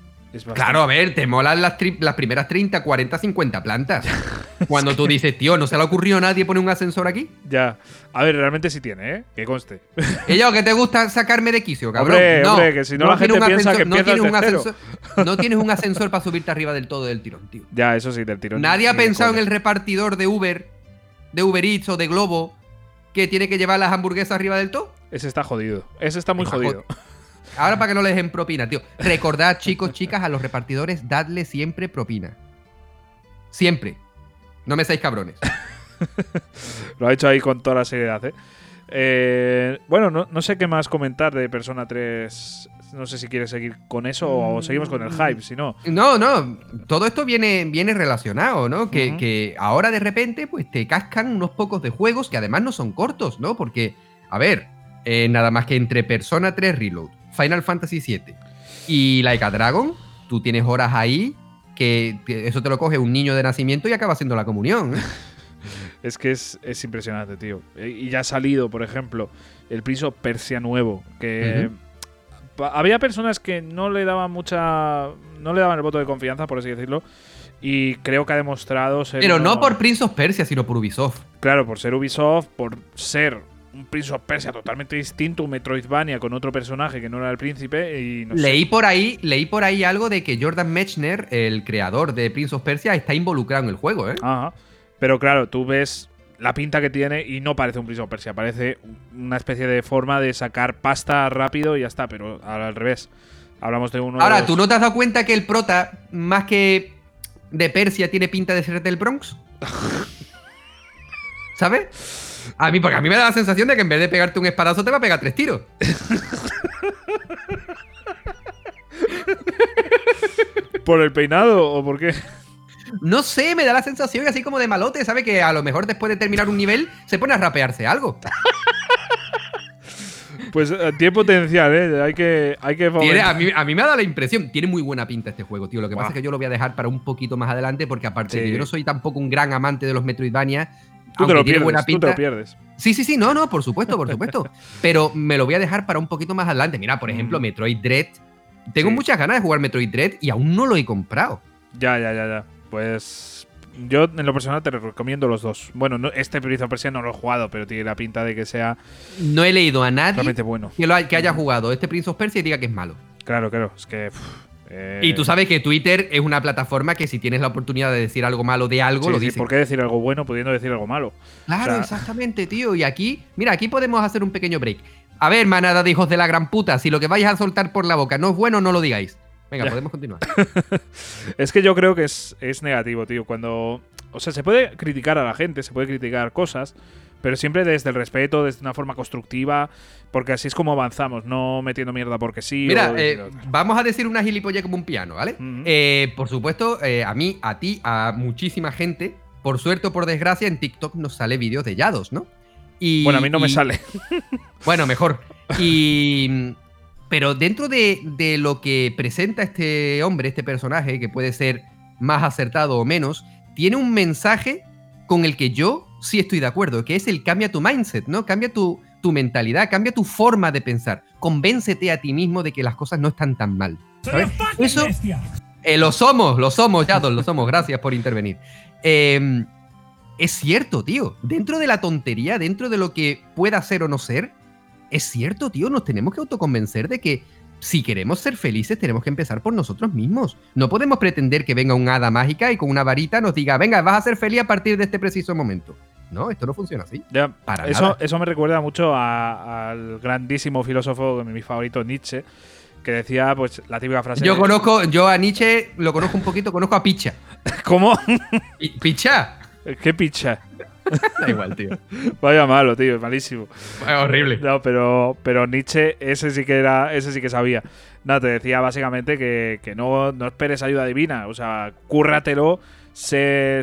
Claro, a ver, te molan las, las primeras 30, 40, 50 plantas. Cuando tú dices, tío, ¿no se le ha ocurrido a nadie poner un ascensor aquí? Ya. A ver, realmente sí tiene, ¿eh? Que conste. Y yo, que te gusta sacarme de quicio, cabrón. Hombre, no, hombre, que si no la gente piensa que no tienes un ascensor, No tienes un ascensor para subirte arriba del todo del tirón, tío. Ya, eso sí, del tirón. Nadie ha pensado en el repartidor de Uber, de Uber Eats o de Globo, que tiene que llevar las hamburguesas arriba del todo. Ese está jodido. Ese está muy Está jodido. Ahora para que no les den propina, tío. Recordad, chicos, chicas, a los repartidores, dadle siempre propina. Siempre. No me seáis cabrones. Lo ha hecho ahí con toda la seriedad, ¿eh? Eh, bueno, no, no sé qué más comentar de Persona 3. No sé si quieres seguir con eso o seguimos con el hype, si no. No, no, todo esto viene, viene relacionado, ¿no? Que, ahora de repente, pues te cascan unos pocos de juegos que además no son cortos, ¿no? Porque, a ver, eh, nada más que entre Persona 3 Reload, Final Fantasy VII y Like a Dragon, tú tienes horas ahí que, que eso te lo coge un niño de nacimiento y acaba siendo la comunión. ¿eh? Es que es, es impresionante, tío. Eh, Y ya ha salido, por ejemplo, el Prince of Persia nuevo. Que había personas que no le daban mucha. No le daban el voto de confianza, por así decirlo. Y creo que ha demostrado ser. Pero no por Prince of Persia, sino por Ubisoft. Claro, por ser Ubisoft, por ser un Prince of Persia totalmente distinto, un Metroidvania con otro personaje que no era el príncipe. Y no sé. Leí por ahí, leí por ahí algo de que Jordan Mechner, el creador de Prince of Persia, está involucrado en el juego, ¿eh? Ajá. Pero claro, tú ves la pinta que tiene y no parece un Prince of Persia, parece una especie de forma de sacar pasta rápido y ya está, pero al, al revés. Hablamos de uno de Ahora, los- ¿tú no te has dado cuenta que el prota, más que de Persia tiene pinta de ser del Bronx? ¿Sabes? A mí, porque a mí me da la sensación de que en vez de pegarte un espadazo te va a pegar tres tiros. ¿Por el peinado o por qué? No sé, me da la sensación así como de malote, ¿sabe? Que a lo mejor después de terminar un nivel se pone a rapearse algo. Pues eh, tiene potencial, ¿eh? Hay que, hay que tiene, a, mí, a, mí, me ha dado la impresión. Tiene muy buena pinta este juego, tío. Lo que pasa es que yo lo voy a dejar para un poquito más adelante, porque aparte de que yo no soy tampoco un gran amante de los Metroidvania. Tú te, lo pierdes, buena pinta, tú te lo pierdes. Sí, sí, sí, no, no, por supuesto, por supuesto. Pero me lo voy a dejar para un poquito más adelante. Mira, por ejemplo, mm. Metroid Dread. Tengo muchas ganas de jugar Metroid Dread y aún no lo he comprado. Ya, ya, ya, ya. Pues yo en lo personal te recomiendo los dos. Bueno, no, este Prince of Persia no lo he jugado, pero tiene la pinta de que sea. No he leído a nadie realmente bueno. que, lo, que haya jugado este Prince of Persia y diga que es malo. Claro, claro. Es que. Eh, y tú sabes que Twitter es una plataforma que si tienes la oportunidad de decir algo malo de algo, lo dices. ¿Por qué decir algo bueno pudiendo decir algo malo? Claro, exactamente, tío. Y aquí, mira, aquí podemos hacer un pequeño break. A ver, manada de hijos de la gran puta, si lo que vais a soltar por la boca no es bueno, no lo digáis. Venga, podemos continuar. es que yo creo que es, es negativo, tío. Cuando o sea, se puede criticar a la gente, se puede criticar cosas, pero siempre desde el respeto, desde una forma constructiva, porque así es como avanzamos, no metiendo mierda porque sí. Mira, eh, vamos a decir una gilipollez como un piano, ¿vale? Eh, por supuesto, eh, a mí, a ti, a muchísima gente, por suerte o por desgracia, en TikTok nos sale vídeos de Yados, ¿no? Y, bueno, a mí no me sale. Bueno, mejor. Y. Pero dentro de, de lo que presenta este hombre, este personaje, que puede ser más acertado o menos, tiene un mensaje con el que yo sí estoy de acuerdo, que es el cambia tu mindset, ¿no? Cambia tu, tu mentalidad, cambia tu forma de pensar. Convéncete a ti mismo de que las cosas no están tan mal. Eso eh, lo somos, lo somos, ya lo somos. Gracias por intervenir. Em, es cierto, tío. Dentro de la tontería, dentro de lo que pueda ser o no ser, es cierto, tío. Nos tenemos que autoconvencer de que si queremos ser felices, tenemos que empezar por nosotros mismos. No podemos pretender que venga un hada mágica y con una varita nos diga, venga, vas a ser feliz a partir de este preciso momento. No, esto no funciona así. Para eso, eso me recuerda mucho al grandísimo filósofo, mi favorito, Nietzsche, que decía, pues, la típica frase. Yo conozco, yo a Nietzsche lo conozco un poquito, conozco a Picha. ¿Cómo? ¿Picha? ¿Qué picha? da igual, tío. Vaya malo, tío, malísimo. Vaya horrible. No, pero, pero Nietzsche, ese sí que era, ese sí que sabía. No, te decía básicamente que, no, no esperes ayuda divina. O sea, cúrratelo, sé,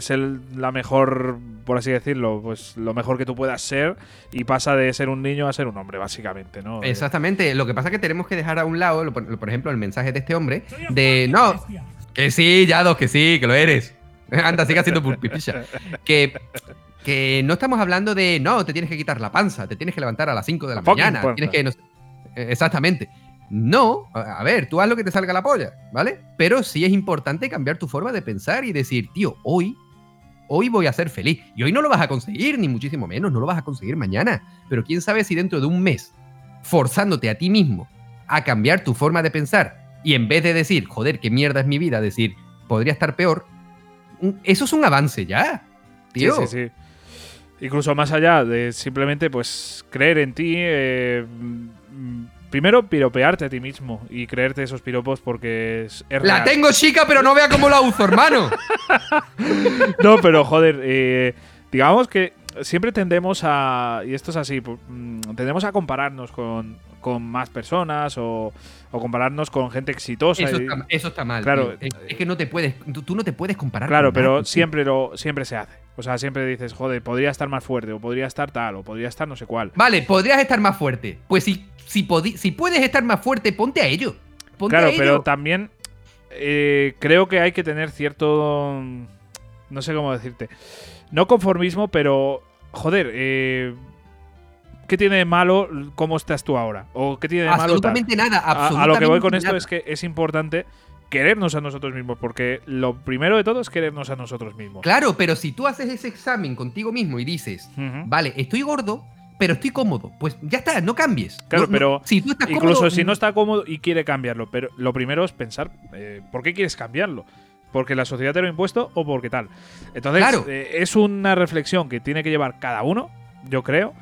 la mejor, por así decirlo, pues lo mejor que tú puedas ser y pasa de ser un niño a ser un hombre, básicamente, ¿no? Exactamente. Lo que pasa es que tenemos que dejar a un lado, por ejemplo, el mensaje de este hombre de no, que sí, ya dos, que sí, que lo eres. Anda, sigue haciendo pipicha. Que que no estamos hablando de, no, te tienes que quitar la panza, te tienes que levantar a las 5 de la mañana, tienes que... Eh, exactamente. No, a ver, tú haz lo que te salga la polla, ¿vale? Pero sí es importante cambiar tu forma de pensar y decir, tío, hoy, hoy voy a ser feliz. Y hoy no lo vas a conseguir, ni muchísimo menos, no lo vas a conseguir mañana. Pero quién sabe si dentro de un mes, forzándote a ti mismo a cambiar tu forma de pensar, y en vez de decir, joder, qué mierda es mi vida, decir, podría estar peor, eso es un avance ya. Tío. Sí, sí, sí. Incluso más allá de simplemente pues creer en ti. Eh, primero, piropearte a ti mismo y creerte esos piropos porque es, La tengo chica, pero no vea cómo la uso, hermano. no, pero joder, eh, digamos que siempre tendemos a, y esto es así, mm, tendemos a compararnos con, con más personas o, o, compararnos con gente exitosa. Eso, está, mal. Claro, es, que no te puedes, tú, no te puedes comparar. Claro, pero siempre, lo, siempre se hace. O sea, siempre dices, joder, podría estar más fuerte, o podría estar tal, o podría estar no sé cuál. Vale, podrías estar más fuerte. Pues si, si, si puedes estar más fuerte, ponte a ello. claro, pero también eh, creo que hay que tener cierto. No sé cómo decirte. No conformismo, pero. Joder, eh, ¿qué tiene de malo cómo estás tú ahora? ¿O qué tiene de malo? Absolutamente nada. Absolutamente a, lo que voy con esto es que es importante querernos a nosotros mismos, porque lo primero de todo es querernos a nosotros mismos. Claro, pero si tú haces ese examen contigo mismo y dices, vale, estoy gordo, pero estoy cómodo, pues ya está, no cambies. Claro, pero si tú estás incluso si no está cómodo y quiere cambiarlo, pero lo primero es pensar, eh, ¿por qué quieres cambiarlo? ¿Porque la sociedad te lo ha impuesto o porque tal? Entonces, eh, es una reflexión que tiene que llevar cada uno, yo creo.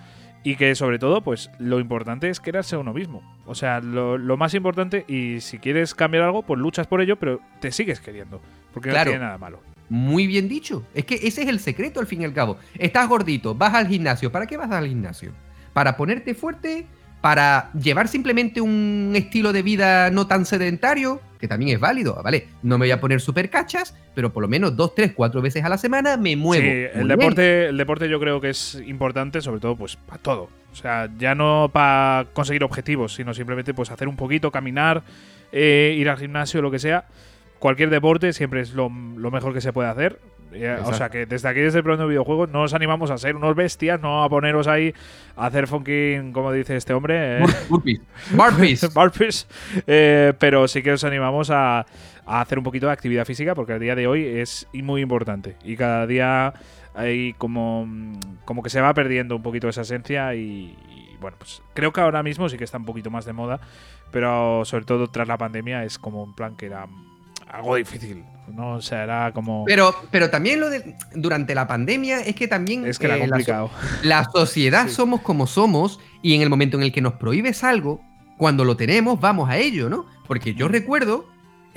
Y que sobre todo, pues lo importante es quererse a uno mismo. O sea, lo, más importante, y si quieres cambiar algo, pues luchas por ello, pero te sigues queriendo. Porque no tiene nada malo. Muy bien dicho. Es que ese es el secreto al fin y al cabo. Estás gordito, vas al gimnasio. ¿Para qué vas al gimnasio? ¿Para ponerte fuerte? ¿Para llevar simplemente un estilo de vida no tan sedentario? Que también es válido, ¿vale? No me voy a poner super cachas, pero por lo menos dos, tres, cuatro veces a la semana me muevo. Sí, el deporte, el deporte yo creo que es importante, sobre todo, pues, para todo. O sea, ya no para conseguir objetivos, sino simplemente pues hacer un poquito, caminar, eh, ir al gimnasio, lo que sea cualquier deporte siempre es lo, mejor que se puede hacer. Eh, o sea que desde aquí, desde el programa de videojuegos, no os animamos a ser unos bestias, no a poneros ahí a hacer funky, como dice este hombre. Burpees. Eh, pero sí que os animamos a, hacer un poquito de actividad física porque el día de hoy es muy importante. Y cada día hay como, como que se va perdiendo un poquito esa esencia y, y bueno, pues creo que ahora mismo sí que está un poquito más de moda, pero sobre todo tras la pandemia es como un plan que era algo difícil. ¿No? O sea, era como. Pero, pero también lo de. Durante la pandemia es que también. Es que era eh, complicado. La, sociedad somos como somos y en el momento en el que nos prohíbes algo, cuando lo tenemos, vamos a ello, ¿no? Porque yo recuerdo.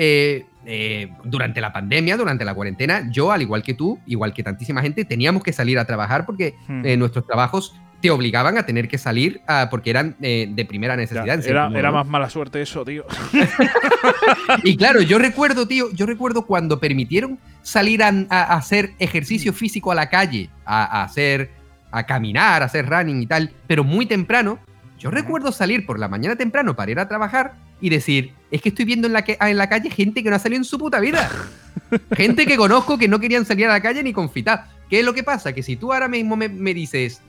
Eh, eh, durante la pandemia, durante la cuarentena, yo, al igual que tú, igual que tantísima gente, teníamos que salir a trabajar porque hmm. nuestros trabajos te obligaban a tener que salir porque eran eh, de primera necesidad. era, más mala suerte eso, tío. y claro, yo recuerdo, tío, yo recuerdo cuando permitieron salir a, hacer ejercicio físico a la calle, a, hacer, a caminar, a hacer running y tal, pero muy temprano. Yo recuerdo salir por la mañana temprano para ir a trabajar y decir, es que estoy viendo en la, en la calle gente que no ha salido en su puta vida. gente que conozco que no querían salir a la calle ni confitar. ¿Qué es lo que pasa? Que si tú ahora mismo me, me dices,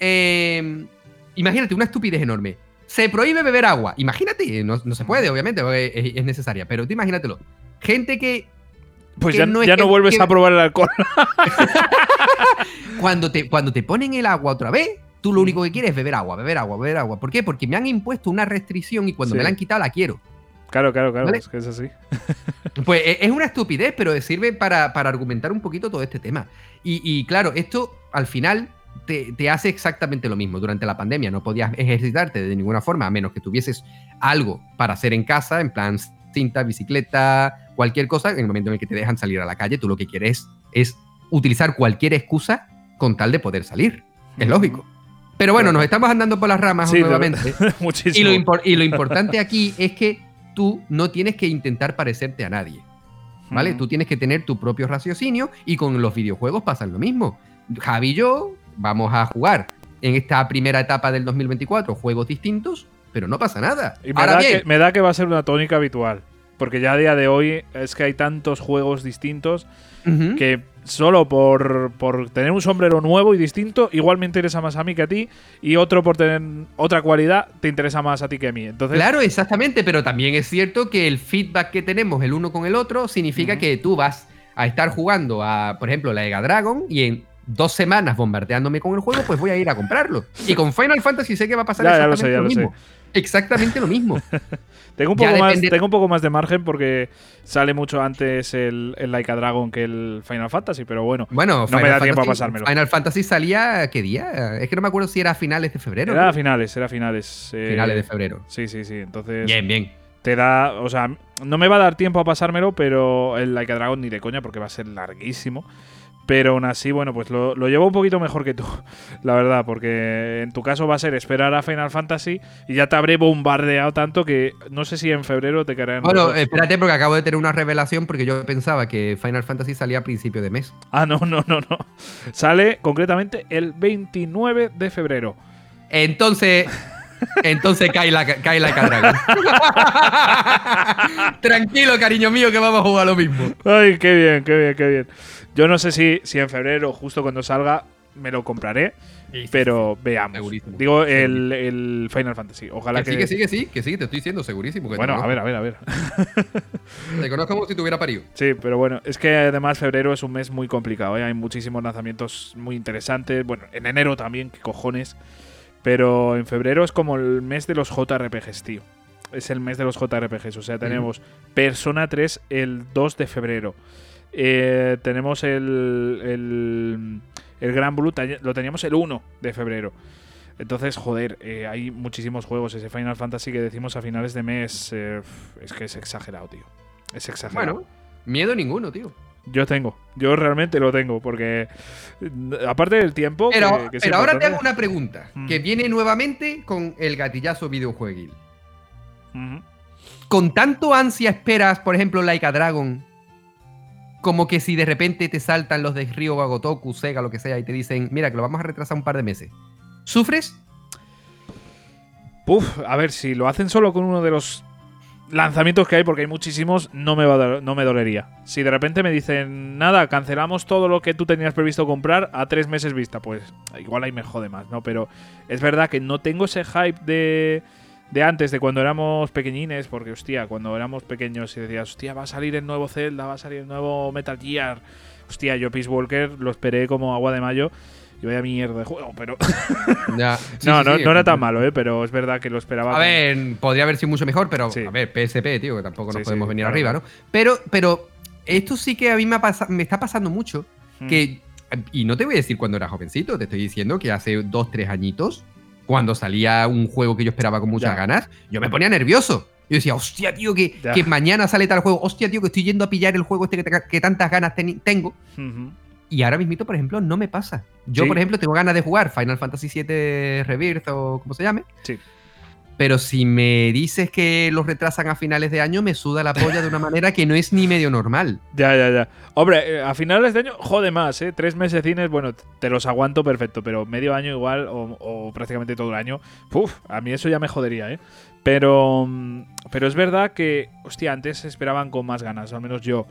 eh, imagínate, una estupidez enorme. Se prohíbe beber agua. Imagínate, no, se puede, obviamente, es, necesaria, pero tú imagínatelo. Gente que. Pues ya, no, ya no vuelves a probar el alcohol. cuando, te, cuando te ponen el agua otra vez, tú lo único que quieres es beber agua, beber agua, beber agua. ¿Por qué? Porque me han impuesto una restricción y cuando me la han quitado la quiero. Claro, claro, claro, es que es así. pues e, es una estupidez, pero sirve para, argumentar un poquito todo este tema. y, claro, esto al final te, hace exactamente lo mismo. Durante la pandemia no podías ejercitarte de ninguna forma, a menos que tuvieses algo para hacer en casa, en plan cinta, bicicleta, cualquier cosa. En el momento en el que te dejan salir a la calle, tú lo que quieres es utilizar cualquier excusa con tal de poder salir. Es lógico. Pero bueno, nos estamos andando por las ramas nuevamente. Muchísimo. Y lo, y lo importante aquí es que tú no tienes que intentar parecerte a nadie. ¿Vale? Tú tienes que tener tu propio raciocinio y con los videojuegos pasa lo mismo. Javi y yo vamos a jugar en esta primera etapa del 2024 juegos distintos, pero no pasa nada. Y me, da, que, me da que va a ser una tónica habitual. Porque ya a día de hoy es que hay tantos juegos distintos que solo por, tener un sombrero nuevo y distinto, igual me interesa más a mí que a ti, y otro por tener otra cualidad te interesa más a ti que a mí. Entonces, claro, exactamente, pero también es cierto que el feedback que tenemos el uno con el otro significa que tú vas a estar jugando a, por ejemplo, la Ega Dragon y en dos semanas bombardeándome con el juego, pues voy a ir a comprarlo. Y con Final Fantasy sé que va a pasar exactamente lo, mismo. Exactamente lo mismo. tengo, un poco más, tengo un poco más de margen porque sale mucho antes el, el Laika Dragon que el Final Fantasy, pero bueno, bueno no me da tiempo a pasármelo. Final Fantasy salía, ¿qué día? Es que no me acuerdo si era a finales de febrero. Era a finales, era a finales. Eh, finales de febrero. Sí, sí, sí. Entonces. Bien, bien. Te da, o sea, no me va a dar tiempo a pasármelo, pero el Laika Dragon ni de coña porque va a ser larguísimo. Pero aún así, bueno, pues lo, llevo un poquito mejor que tú, la verdad, porque en tu caso va a ser esperar a Final Fantasy y ya te habré bombardeado tanto que no sé si en febrero te caerán. Bueno, espérate, porque acabo de tener una revelación porque yo pensaba que Final Fantasy salía a principio de mes. Ah, no, no, no, no. Sale concretamente el 29 de febrero. Entonces. Entonces cae la, cae la Tranquilo, cariño mío, que vamos a jugar lo mismo. Ay, qué bien, qué bien, qué bien. Yo no sé si, si en febrero, justo cuando salga, me lo compraré. pero veamos. Digo, el, Final Fantasy. Ojalá que. Sí, que sí, que sí, que sí, te estoy diciendo, segurísimo. bueno, a ver, a ver, a ver. te conozco como si tuviera parido. Sí, pero bueno, es que además febrero es un mes muy complicado. ¿eh? Hay muchísimos lanzamientos muy interesantes. Bueno, en enero también, qué cojones. Pero en febrero es como el mes de los JRPGs, tío. Es el mes de los JRPGs. O sea, tenemos Persona 3 el 2 de febrero. Eh, tenemos el, el, el, Gran Blue, lo teníamos el 1 de febrero. Entonces, joder, eh, hay muchísimos juegos. Ese Final Fantasy que decimos a finales de mes eh, es que es exagerado, tío. Es exagerado. Bueno, miedo ninguno, tío. Yo tengo, yo realmente lo tengo, porque mm, aparte del tiempo. Pero, que- que es pero ahora te hago una pregunta, Mm. que viene nuevamente con el gatillazo videojueguil. ¿Con tanto ansia esperas, por ejemplo, Like a Dragon? Como que si de repente te saltan los de Ryo Gotoku, Sega, lo que sea, y te dicen, mira, que lo vamos a retrasar un par de meses. ¿Sufres? Puf, a ver, si lo hacen solo con uno de los lanzamientos que hay, porque hay muchísimos, no me, va no me dolería. Si de repente me dicen, nada, cancelamos todo lo que tú tenías previsto comprar a tres meses vista, pues igual ahí me jode más, ¿no? Pero es verdad que no tengo ese hype de, de antes, de cuando éramos pequeñines, porque, hostia, cuando éramos pequeños y decías, hostia, va a salir el nuevo Zelda, va a salir el nuevo Metal Gear. Hostia, yo Peace Walker lo esperé como agua de mayo. Y vaya mierda de juego, pero. Ya. no, no, no era tan malo, ¿eh? Pero es verdad que lo esperaba. A ver, podría haber sido mucho mejor, pero a ver, PSP, tío, que tampoco nos podemos venir claro. arriba, ¿no? Pero, pero esto sí que a mí me, ha pasa- me está pasando mucho. Mm. Que, y no te voy a decir cuando era jovencito, te estoy diciendo que hace dos, tres añitos, cuando salía un juego que yo esperaba con muchas Ya. ganas, yo me ponía nervioso. Yo decía, hostia, tío, que, que mañana sale tal juego. Hostia, tío, que estoy yendo a pillar el juego este que, que tantas ganas tengo. Y ahora mismito, por ejemplo, no me pasa. Yo, Sí. por ejemplo, tengo ganas de jugar Final Fantasy VII Rebirth o como se llame. Sí. Pero si me dices que los retrasan a finales de año, me suda la polla de una manera que no es ni medio normal. Ya, ya, ya. Hombre, eh, a finales de año, jode más, ¿eh? Tres meses cines, bueno, te los aguanto perfecto, pero medio año igual, o, o prácticamente todo el año, uf, a mí eso ya me jodería, ¿eh? Pero, mm, pero es verdad que, hostia, antes esperaban con más ganas, al menos yo.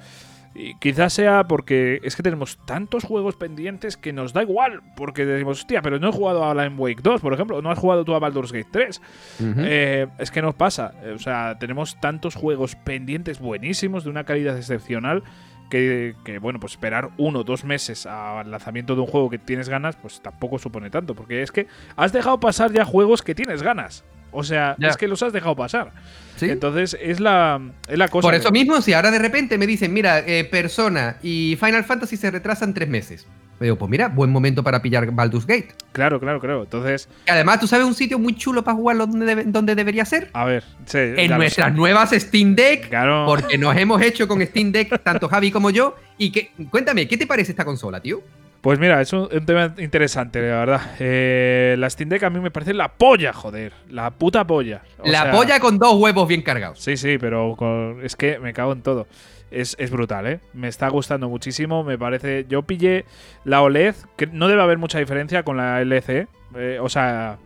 Y quizás sea porque es que tenemos tantos juegos pendientes que nos da igual, porque decimos, hostia, pero no he jugado a Alan Wake 2, por ejemplo, no has jugado tú a Baldur's Gate 3. Ujú. Eh, es que nos pasa. Eh, O sea, tenemos tantos juegos pendientes buenísimos de una calidad excepcional que, que, bueno, pues esperar uno o dos meses al lanzamiento de un juego que tienes ganas, pues tampoco supone tanto. Porque es que has dejado pasar ya juegos que tienes ganas. O sea, Ya. es que los has dejado pasar. ¿Sí? Entonces es la, es la cosa. Por que- eso mismo, si ahora de repente me dicen, mira, eh, Persona y Final Fantasy se retrasan tres meses. Me digo, pues mira, buen momento para pillar Baldur's Gate. Claro, claro, claro. Entonces, además, ¿tú sabes un sitio muy chulo para jugarlo donde, debe- donde debería ser? a ver. sí, En nuestras sé. nuevas Steam Deck. Claro. Porque nos hemos hecho con Steam Deck, tanto Javi como yo. Y que, cuéntame, ¿qué te parece esta consola, tío? Pues mira, es un, un tema interesante, la verdad. Eh, la Steam Deck a mí me parece la polla, joder. La puta polla. O la sea, polla con dos huevos bien cargados. Sí, sí, pero con- es que me cago en todo. Es, es brutal, ¿eh? Me está gustando muchísimo. Me parece. Yo pillé la OLED, que no debe haber mucha diferencia con la LCD. eh, o sea.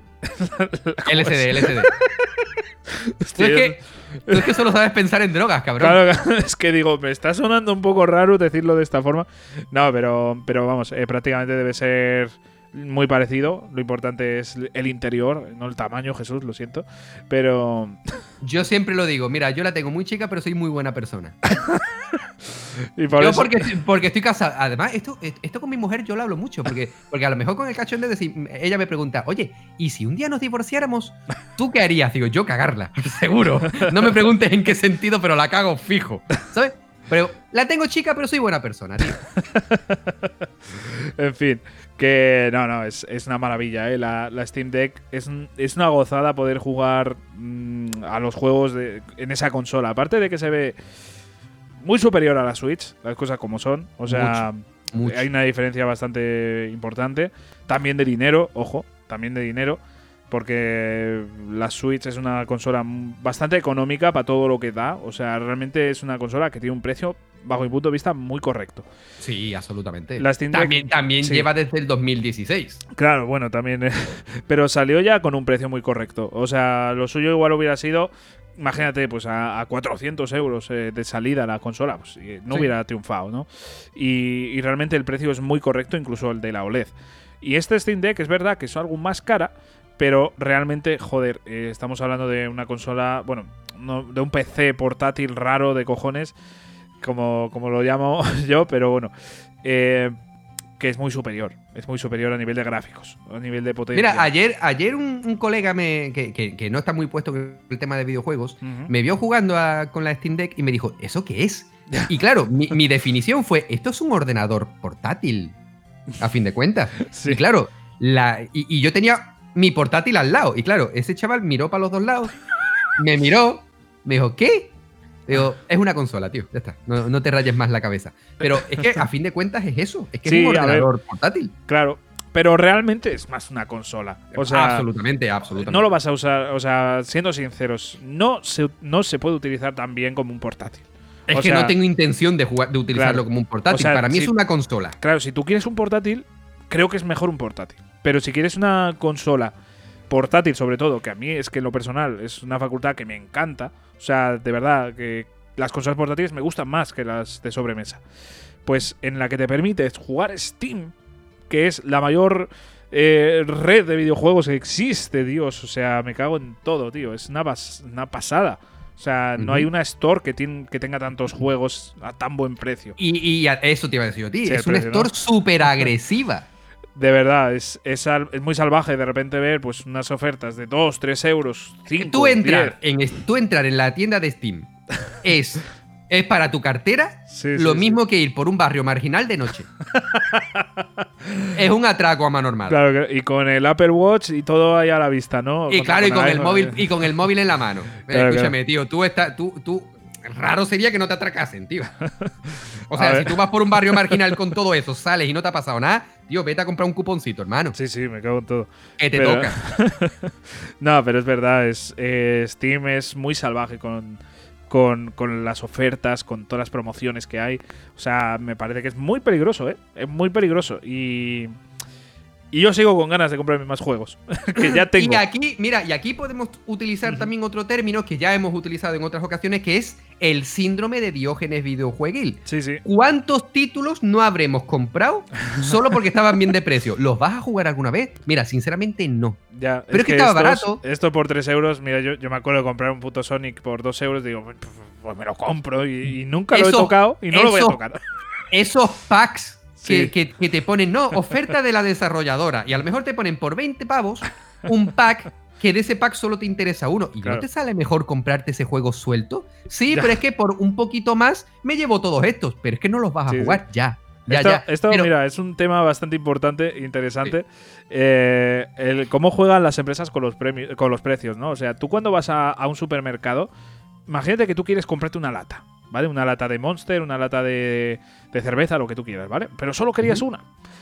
LCD, LCD. Tú hostia, es, que, tú es que solo sabes pensar en drogas, cabrón. Claro, es que digo, me está sonando un poco raro decirlo de esta forma. No, pero, pero vamos, eh, prácticamente debe ser muy parecido. Lo importante es el interior, no el tamaño, Jesús, lo siento. Pero. Yo siempre lo digo, mira, yo la tengo muy chica, pero soy muy buena persona. Y por yo eso- porque, porque estoy casado. Además, esto, esto con mi mujer yo lo hablo mucho, porque, porque a lo mejor con el cachón de decir, ella me pregunta, oye, ¿y si un día nos divorciáramos, tú qué harías? Digo, yo cagarla, seguro. No me preguntes en qué sentido, pero la cago fijo. ¿Sabes? Pero la tengo chica, pero soy buena persona, tío. En fin, que no, no, es, es una maravilla, ¿eh? La, la Steam Deck es, es una gozada poder jugar mm, a los juegos de- en esa consola. Aparte de que se ve muy superior a la Switch, las cosas como son. O sea, Mucho. hay una diferencia bastante importante. También de dinero, ojo, también de dinero. Porque la Switch es una consola bastante económica para todo lo que da. O sea, realmente es una consola que tiene un precio, bajo mi punto de vista, muy correcto. Sí, absolutamente. La Steam Deck- también también sí. lleva desde el 2016. Claro, bueno, también. eh, pero salió ya con un precio muy correcto. O sea, lo suyo igual hubiera sido, imagínate, pues a, a 400 euros eh, de salida la consola. Pues eh, no Sí. hubiera triunfado, ¿no? Y, y realmente el precio es muy correcto, incluso el de la OLED. Y este Steam Deck es verdad que es algo más cara, pero realmente, joder, eh, estamos hablando de una consola, bueno, no- de un PC portátil raro de cojones, como, como lo llamo yo, pero bueno. eh, que es muy superior. Es muy superior a nivel de gráficos, a nivel de potencia. Mira, ayer, ayer un, un colega me, que, que- que no está muy puesto en el tema de videojuegos me vio jugando a- con la Steam Deck y me dijo, ¿eso qué es? Y claro, mi, mi definición fue, esto es un ordenador portátil, a fin de cuentas. Sí. Y claro, la, y, y yo tenía mi portátil al lado. Y claro, ese chaval miró para los dos lados, me miró, me dijo, ¿qué? Digo, es una consola, tío. Ya está. No, no te rayes más la cabeza. Pero es que a fin de cuentas es eso. Es que Sí, es un ver. ordenador portátil. Claro, pero realmente es más una consola. O sea, absolutamente, absolutamente. no lo vas a usar, o sea, siendo sinceros, no se, no se puede utilizar tan bien como un portátil. Es o que sea, no tengo intención de, jugar, de utilizarlo claro. como un portátil. O sea, Para mí si- es una consola. Claro, si tú quieres un portátil, creo que es mejor un portátil. Pero si quieres una consola portátil, sobre todo, que a mí es que en lo personal es una facultad que me encanta, o sea, de verdad, que las consolas portátiles me gustan más que las de sobremesa. Pues en la que te permites jugar Steam, que es la mayor eh, red de videojuegos que existe, Dios. O sea, me cago en todo, tío. Es una, pas- una pasada. O sea, no hay una store que, tenga tantos juegos a tan buen precio. Y, y a- eso te iba a decir yo a ti. Sí, es una store ¿no? súper agresiva. De verdad, es, es, es muy salvaje de repente ver pues unas ofertas de 2, 3 euros, 5, tú, entrar 10. en, tú entrar en la tienda de Steam es, es para tu cartera Sí, lo sí, sí. mismo que ir por un barrio marginal de noche. es un atraco a mano normal. Claro, y con el Apple Watch y todo ahí a la vista, ¿no? Y claro, y con el móvil, eh. y con el móvil en la mano. Claro, escúchame, tío, tú estás. Tú, tú, raro sería que no te atracasen, tío. O sea, si tú vas por un barrio marginal con todo eso, sales y no te ha pasado nada, tío, vete a comprar un cuponcito, hermano. Sí, sí, me cago en todo. Que te Pero- toca. No, pero es verdad, es, eh, Steam es muy salvaje con, con, con las ofertas, con todas las promociones que hay. O sea, me parece que es muy peligroso, ¿eh? Es muy peligroso. Y, y yo sigo con ganas de comprarme más juegos, que ya tengo. Y aquí, mira, y aquí podemos utilizar también otro término que ya hemos utilizado en otras ocasiones, que es el síndrome de Diógenes videojueguil. Sí, sí. ¿Cuántos títulos no habremos comprado solo porque estaban bien de precio? ¿Los vas a jugar alguna vez? Mira, sinceramente no. Ya, Pero es que estaba estos- barato. Esto por 3 euros, mira, yo, yo me acuerdo de comprar un puto Sonic por 2 euros, digo, pues, pues me lo compro y, y nunca lo he tocado y no lo voy a tocar. Esos packs Sí. que- que te ponen, no, oferta de la desarrolladora, y a lo mejor te ponen por 20 pavos un pack que de ese pack solo te interesa uno. ¿Y Claro. no te sale mejor comprarte ese juego suelto? Sí, Ya. pero es que por un poquito más me llevo todos estos, pero es que no los vas a Sí, sí. jugar ya. Ya, esto, ya. esto, Pero- mira, es un tema bastante importante e interesante. Eh, el cómo juegan las empresas con los, con los precios, ¿no? O sea, tú cuando vas a, a un supermercado, imagínate que tú quieres comprarte una lata, ¿vale? Una lata de Monster, una lata de, de cerveza, lo que tú quieras, ¿vale? Pero solo querías una.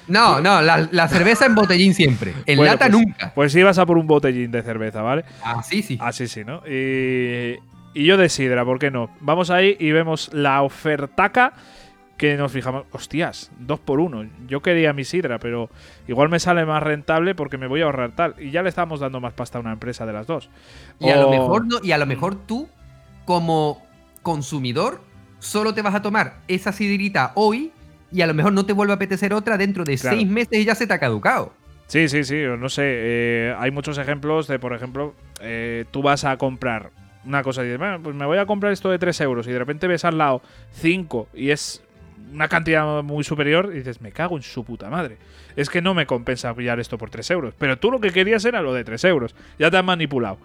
No, no, la, la cerveza en botellín siempre. En Bueno, lata pues- nunca. Pues ibas a por un botellín de cerveza, ¿vale? Así sí. Así sí, ¿no? Y, y yo de sidra, ¿por qué no? Vamos ahí y vemos la ofertaca que nos fijamos, hostias, dos por uno. Yo quería mi sidra, pero igual me sale más rentable porque me voy a ahorrar tal. Y ya le estamos dando más pasta a una empresa de las dos. Y a lo mejor no, y a lo mejor tú, como consumidor, solo te vas a tomar esa sidrita hoy y a lo mejor no te vuelve a apetecer otra dentro de Claro. seis meses y ya se te ha caducado. Sí, sí, sí, no sé. eh, hay muchos ejemplos de, por ejemplo, eh, tú vas a comprar una cosa y dices, bueno, pues me voy a comprar esto de 3 euros y de repente ves al lado 5 y es una cantidad muy superior y dices, me cago en su puta madre. Es que no me compensa pillar esto por 3 euros. Pero tú lo que querías era lo de 3 euros. Ya te han manipulado.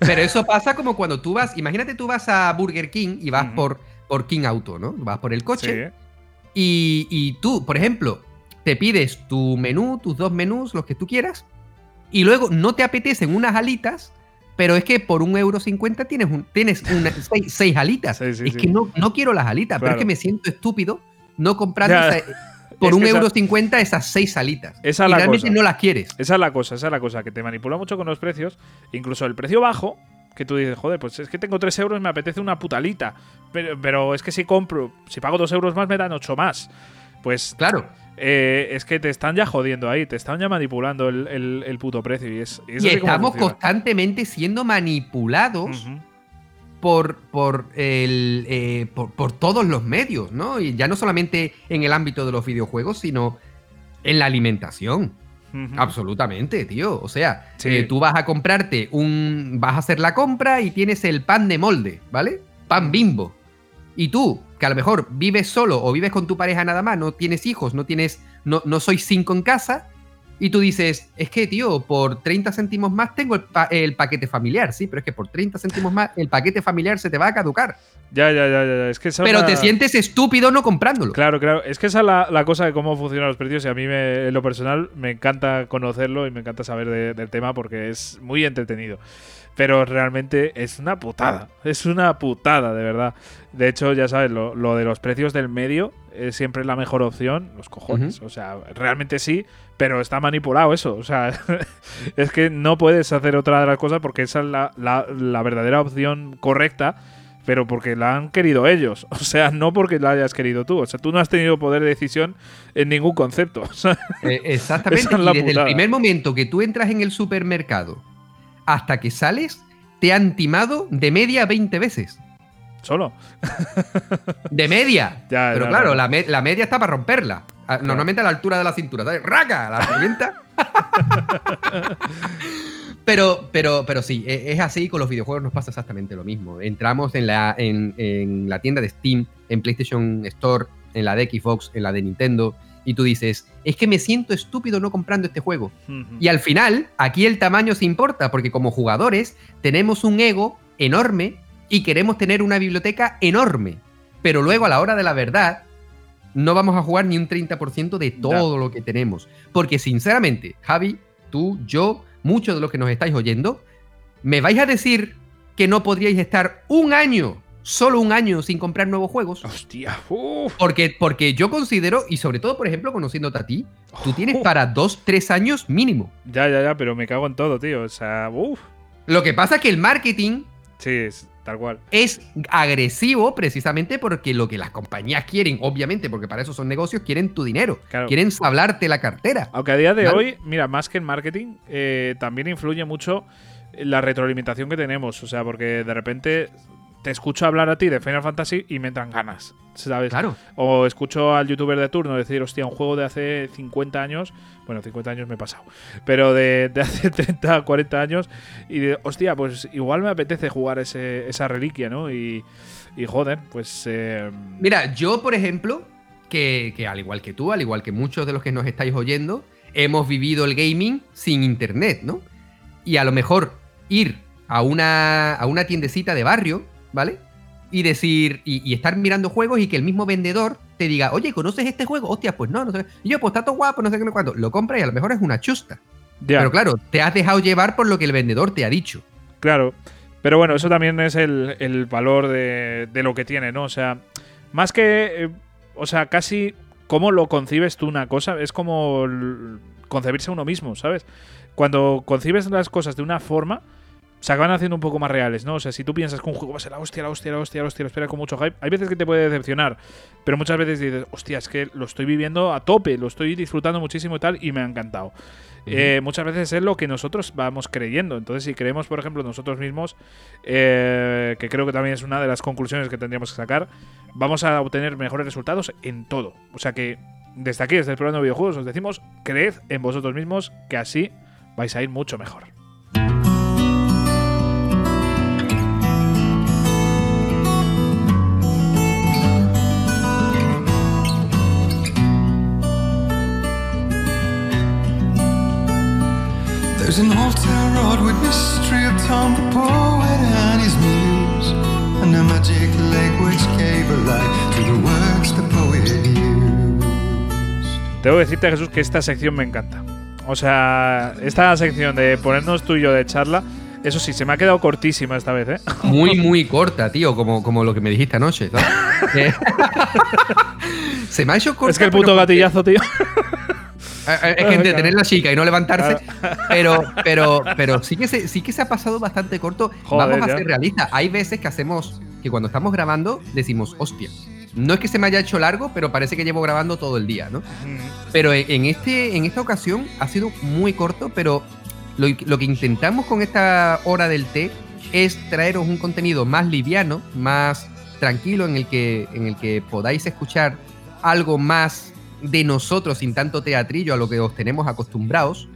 Pero eso pasa como cuando tú vas, imagínate tú vas a Burger King y vas por, por King Auto, ¿no? Vas por el coche y, y tú, por ejemplo, te pides tu menú, tus dos menús, los que tú quieras, y luego no te apetecen unas alitas, pero es que por un euro cincuenta tienes, un, tienes una- seis, seis alitas. Sí, sí, es sí. que no, no quiero las alitas, pero es que me siento estúpido no comprando esa- por Es un euro cincuenta esas seis alitas. Esa y la realmente cosa. no las quieres. Esa es la cosa, esa es la cosa, que te manipula mucho con los precios. Incluso el precio bajo, que tú dices, joder, pues es que tengo 3 euros, me apetece una putalita. Pero, pero es que si compro, si pago 2 euros más, me dan 8 más. Pues Claro. eh, es que te están ya jodiendo ahí, te están ya manipulando el, el- el puto precio. Y, es, y Y estamos constantemente siendo manipulados por, por, el, eh, por, por todos los medios, ¿no? Y ya no solamente en el ámbito de los videojuegos, sino en la alimentación. Absolutamente, tío. O sea, Sí. eh, tú vas a comprarte un. vas a hacer la compra y tienes el pan de molde, ¿vale? Pan bimbo. Y tú, que a lo mejor vives solo o vives con tu pareja nada más, no tienes hijos, no tienes. no, no sois cinco en casa. Y tú dices, es que, tío, por 30 céntimos más tengo el, pa- el paquete familiar, sí, pero es que por 30 céntimos más el paquete familiar se te va a caducar. Ya, ya, ya, ya. Es que esa Pero la- te sientes estúpido no comprándolo. Claro, claro. Es que esa es la, la cosa de cómo funcionan los precios y a mí me- en lo personal me encanta conocerlo y me encanta saber de- del tema porque es muy entretenido. pero realmente es una putada. Es una putada, de verdad. De hecho, ya sabes, lo, lo de los precios del medio es siempre la mejor opción. Los cojones. O sea, realmente sí, pero está manipulado eso. O sea, es que no puedes hacer otra de las cosas porque esa es la, la, la verdadera opción correcta pero porque la han querido ellos. O sea, no porque la hayas querido tú. O sea, tú no has tenido poder de decisión en ningún concepto. O sea, eh, exactamente. es y desde putada. el primer momento que tú entras en el supermercado hasta que sales, te han timado de media 20 veces. Solo. De media. Ya, Pero ya, claro, la, me- la media está para romperla. Normalmente a la altura de la cintura. ¿sabes? ¡Raca! La revienta. pero, pero, pero sí, e- es así. Con los videojuegos nos pasa exactamente lo mismo. Entramos en la, en, en la tienda de Steam, en PlayStation Store, en la de Xbox, en la de Nintendo. Y tú dices, es que me siento estúpido no comprando este juego. Y al final, aquí el tamaño se importa, porque como jugadores tenemos un ego enorme y queremos tener una biblioteca enorme. Pero luego, a la hora de la verdad, no vamos a jugar ni un 30% de todo lo que tenemos. Porque sinceramente, Javi, tú, yo, muchos de los que nos estáis oyendo, ¿me vais a decir que no podríais estar un año, solo un año, sin comprar nuevos juegos? Hostia. uf. Porque, porque yo considero, y sobre todo, por ejemplo, conociéndote a ti, tú tienes para dos, tres años mínimo. Ya, ya, ya, pero me cago en todo, tío. O sea, uff. Lo que pasa es que el marketing Sí, es tal cual. es agresivo precisamente porque lo que las compañías quieren, obviamente, porque para eso son negocios, quieren tu dinero, Claro. quieren sablarte la cartera. Aunque a día de hoy, mira, más que en marketing, eh, también influye mucho la retroalimentación que tenemos. O sea, porque de repente te escucho hablar a ti de Final Fantasy y me entran ganas, ¿sabes? Claro. O escucho al youtuber de turno decir, hostia, un juego de hace 50 años, bueno, 50 años me he pasado, pero de, de hace 30, 40 años, y de, hostia, pues igual me apetece jugar ese, esa reliquia, ¿no? Y, y joder, pues... eh, Mira, yo, por ejemplo, que, que al igual que tú, al igual que muchos de los que nos estáis oyendo, hemos vivido el gaming sin internet, ¿no? Y a lo mejor ir a una, a una tiendecita de barrio, ¿vale? Y decir, y, y estar mirando juegos y que el mismo vendedor te diga, oye, ¿conoces este juego? Hostia, pues no, no sé. Y yo, pues está todo guapo, no sé qué, no cuánto. Lo compras y a lo mejor es una chusta. ya. Pero claro, te has dejado llevar por lo que el vendedor te ha dicho. Claro. Pero bueno, eso también es el, el valor de, de lo que tiene, ¿no? O sea, más que. eh, o sea, casi cómo lo concibes tú una cosa, es como concebirse uno mismo, ¿sabes? Cuando concibes las cosas de una forma, se acaban haciendo un poco más reales, ¿no? O sea, si tú piensas que un juego va a ser la hostia, la hostia, la hostia, la hostia, lo espera con mucho hype, hay veces que te puede decepcionar, pero muchas veces dices, hostia, es que lo estoy viviendo a tope, lo estoy disfrutando muchísimo y tal, y me ha encantado. Eh, muchas veces es lo que nosotros vamos creyendo. Entonces, si creemos, por ejemplo, nosotros mismos, eh, que creo que también es una de las conclusiones que tendríamos que sacar, vamos a obtener mejores resultados en todo. O sea que desde aquí, desde el programa de videojuegos, os decimos, creed en vosotros mismos, que así vais a ir mucho mejor. There's an old town road with mystery of Tom the poet and his muse, and a magic lake which gave a light to the works the poet used. Tengo que decirte, Jesús, que esta sección me encanta. O sea, esta sección de ponernos tú y yo de charla, eso sí, se me ha quedado cortísima esta vez, ¿eh? Muy, muy corta, tío, como, como lo que me dijiste anoche. ¿sabes? Se me ha hecho corta. es que el puto porque- gatillazo, tío. Eh, eh, Es que entre tener la chica y no levantarse, pero, pero, pero sí que se, sí que se ha pasado bastante corto. Joder, Vamos a ser realistas. Hay veces que hacemos que cuando estamos grabando decimos, hostia. No es que se me haya hecho largo, pero parece que llevo grabando todo el día, ¿no? Pero en, en este, en esta ocasión ha sido muy corto, pero lo, lo que intentamos con esta hora del té es traeros un contenido más liviano, más tranquilo, en el que, en el que podáis escuchar algo más de nosotros sin tanto teatrillo a lo que os tenemos acostumbrados.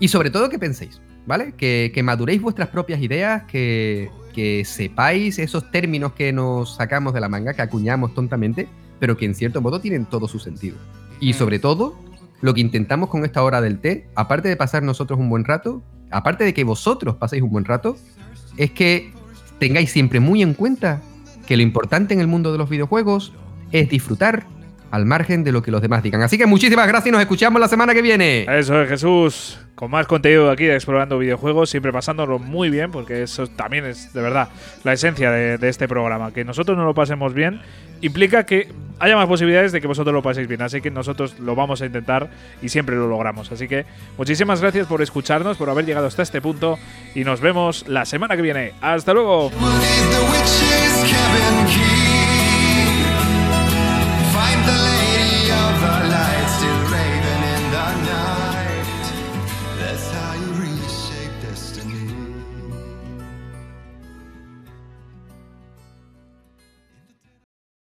Y sobre todo que penséis, ¿vale? Que, que maduréis vuestras propias ideas, que, que sepáis esos términos que nos sacamos de la manga, que acuñamos tontamente, pero que en cierto modo tienen todo su sentido. Y sobre todo, lo que intentamos con esta hora del té, aparte de pasar nosotros un buen rato, aparte de que vosotros paséis un buen rato, es que tengáis siempre muy en cuenta que lo importante en el mundo de los videojuegos es disfrutar al margen de lo que los demás digan. Así que muchísimas gracias y nos escuchamos la semana que viene. Eso es, Jesús. con más contenido aquí de explorando videojuegos, siempre pasándolo muy bien, porque eso también es de verdad la esencia de, de este programa. Que nosotros no lo pasemos bien implica que haya más posibilidades de que vosotros lo paséis bien. Así que nosotros lo vamos a intentar y siempre lo logramos. Así que muchísimas gracias por escucharnos, por haber llegado hasta este punto y nos vemos la semana que viene. Hasta luego.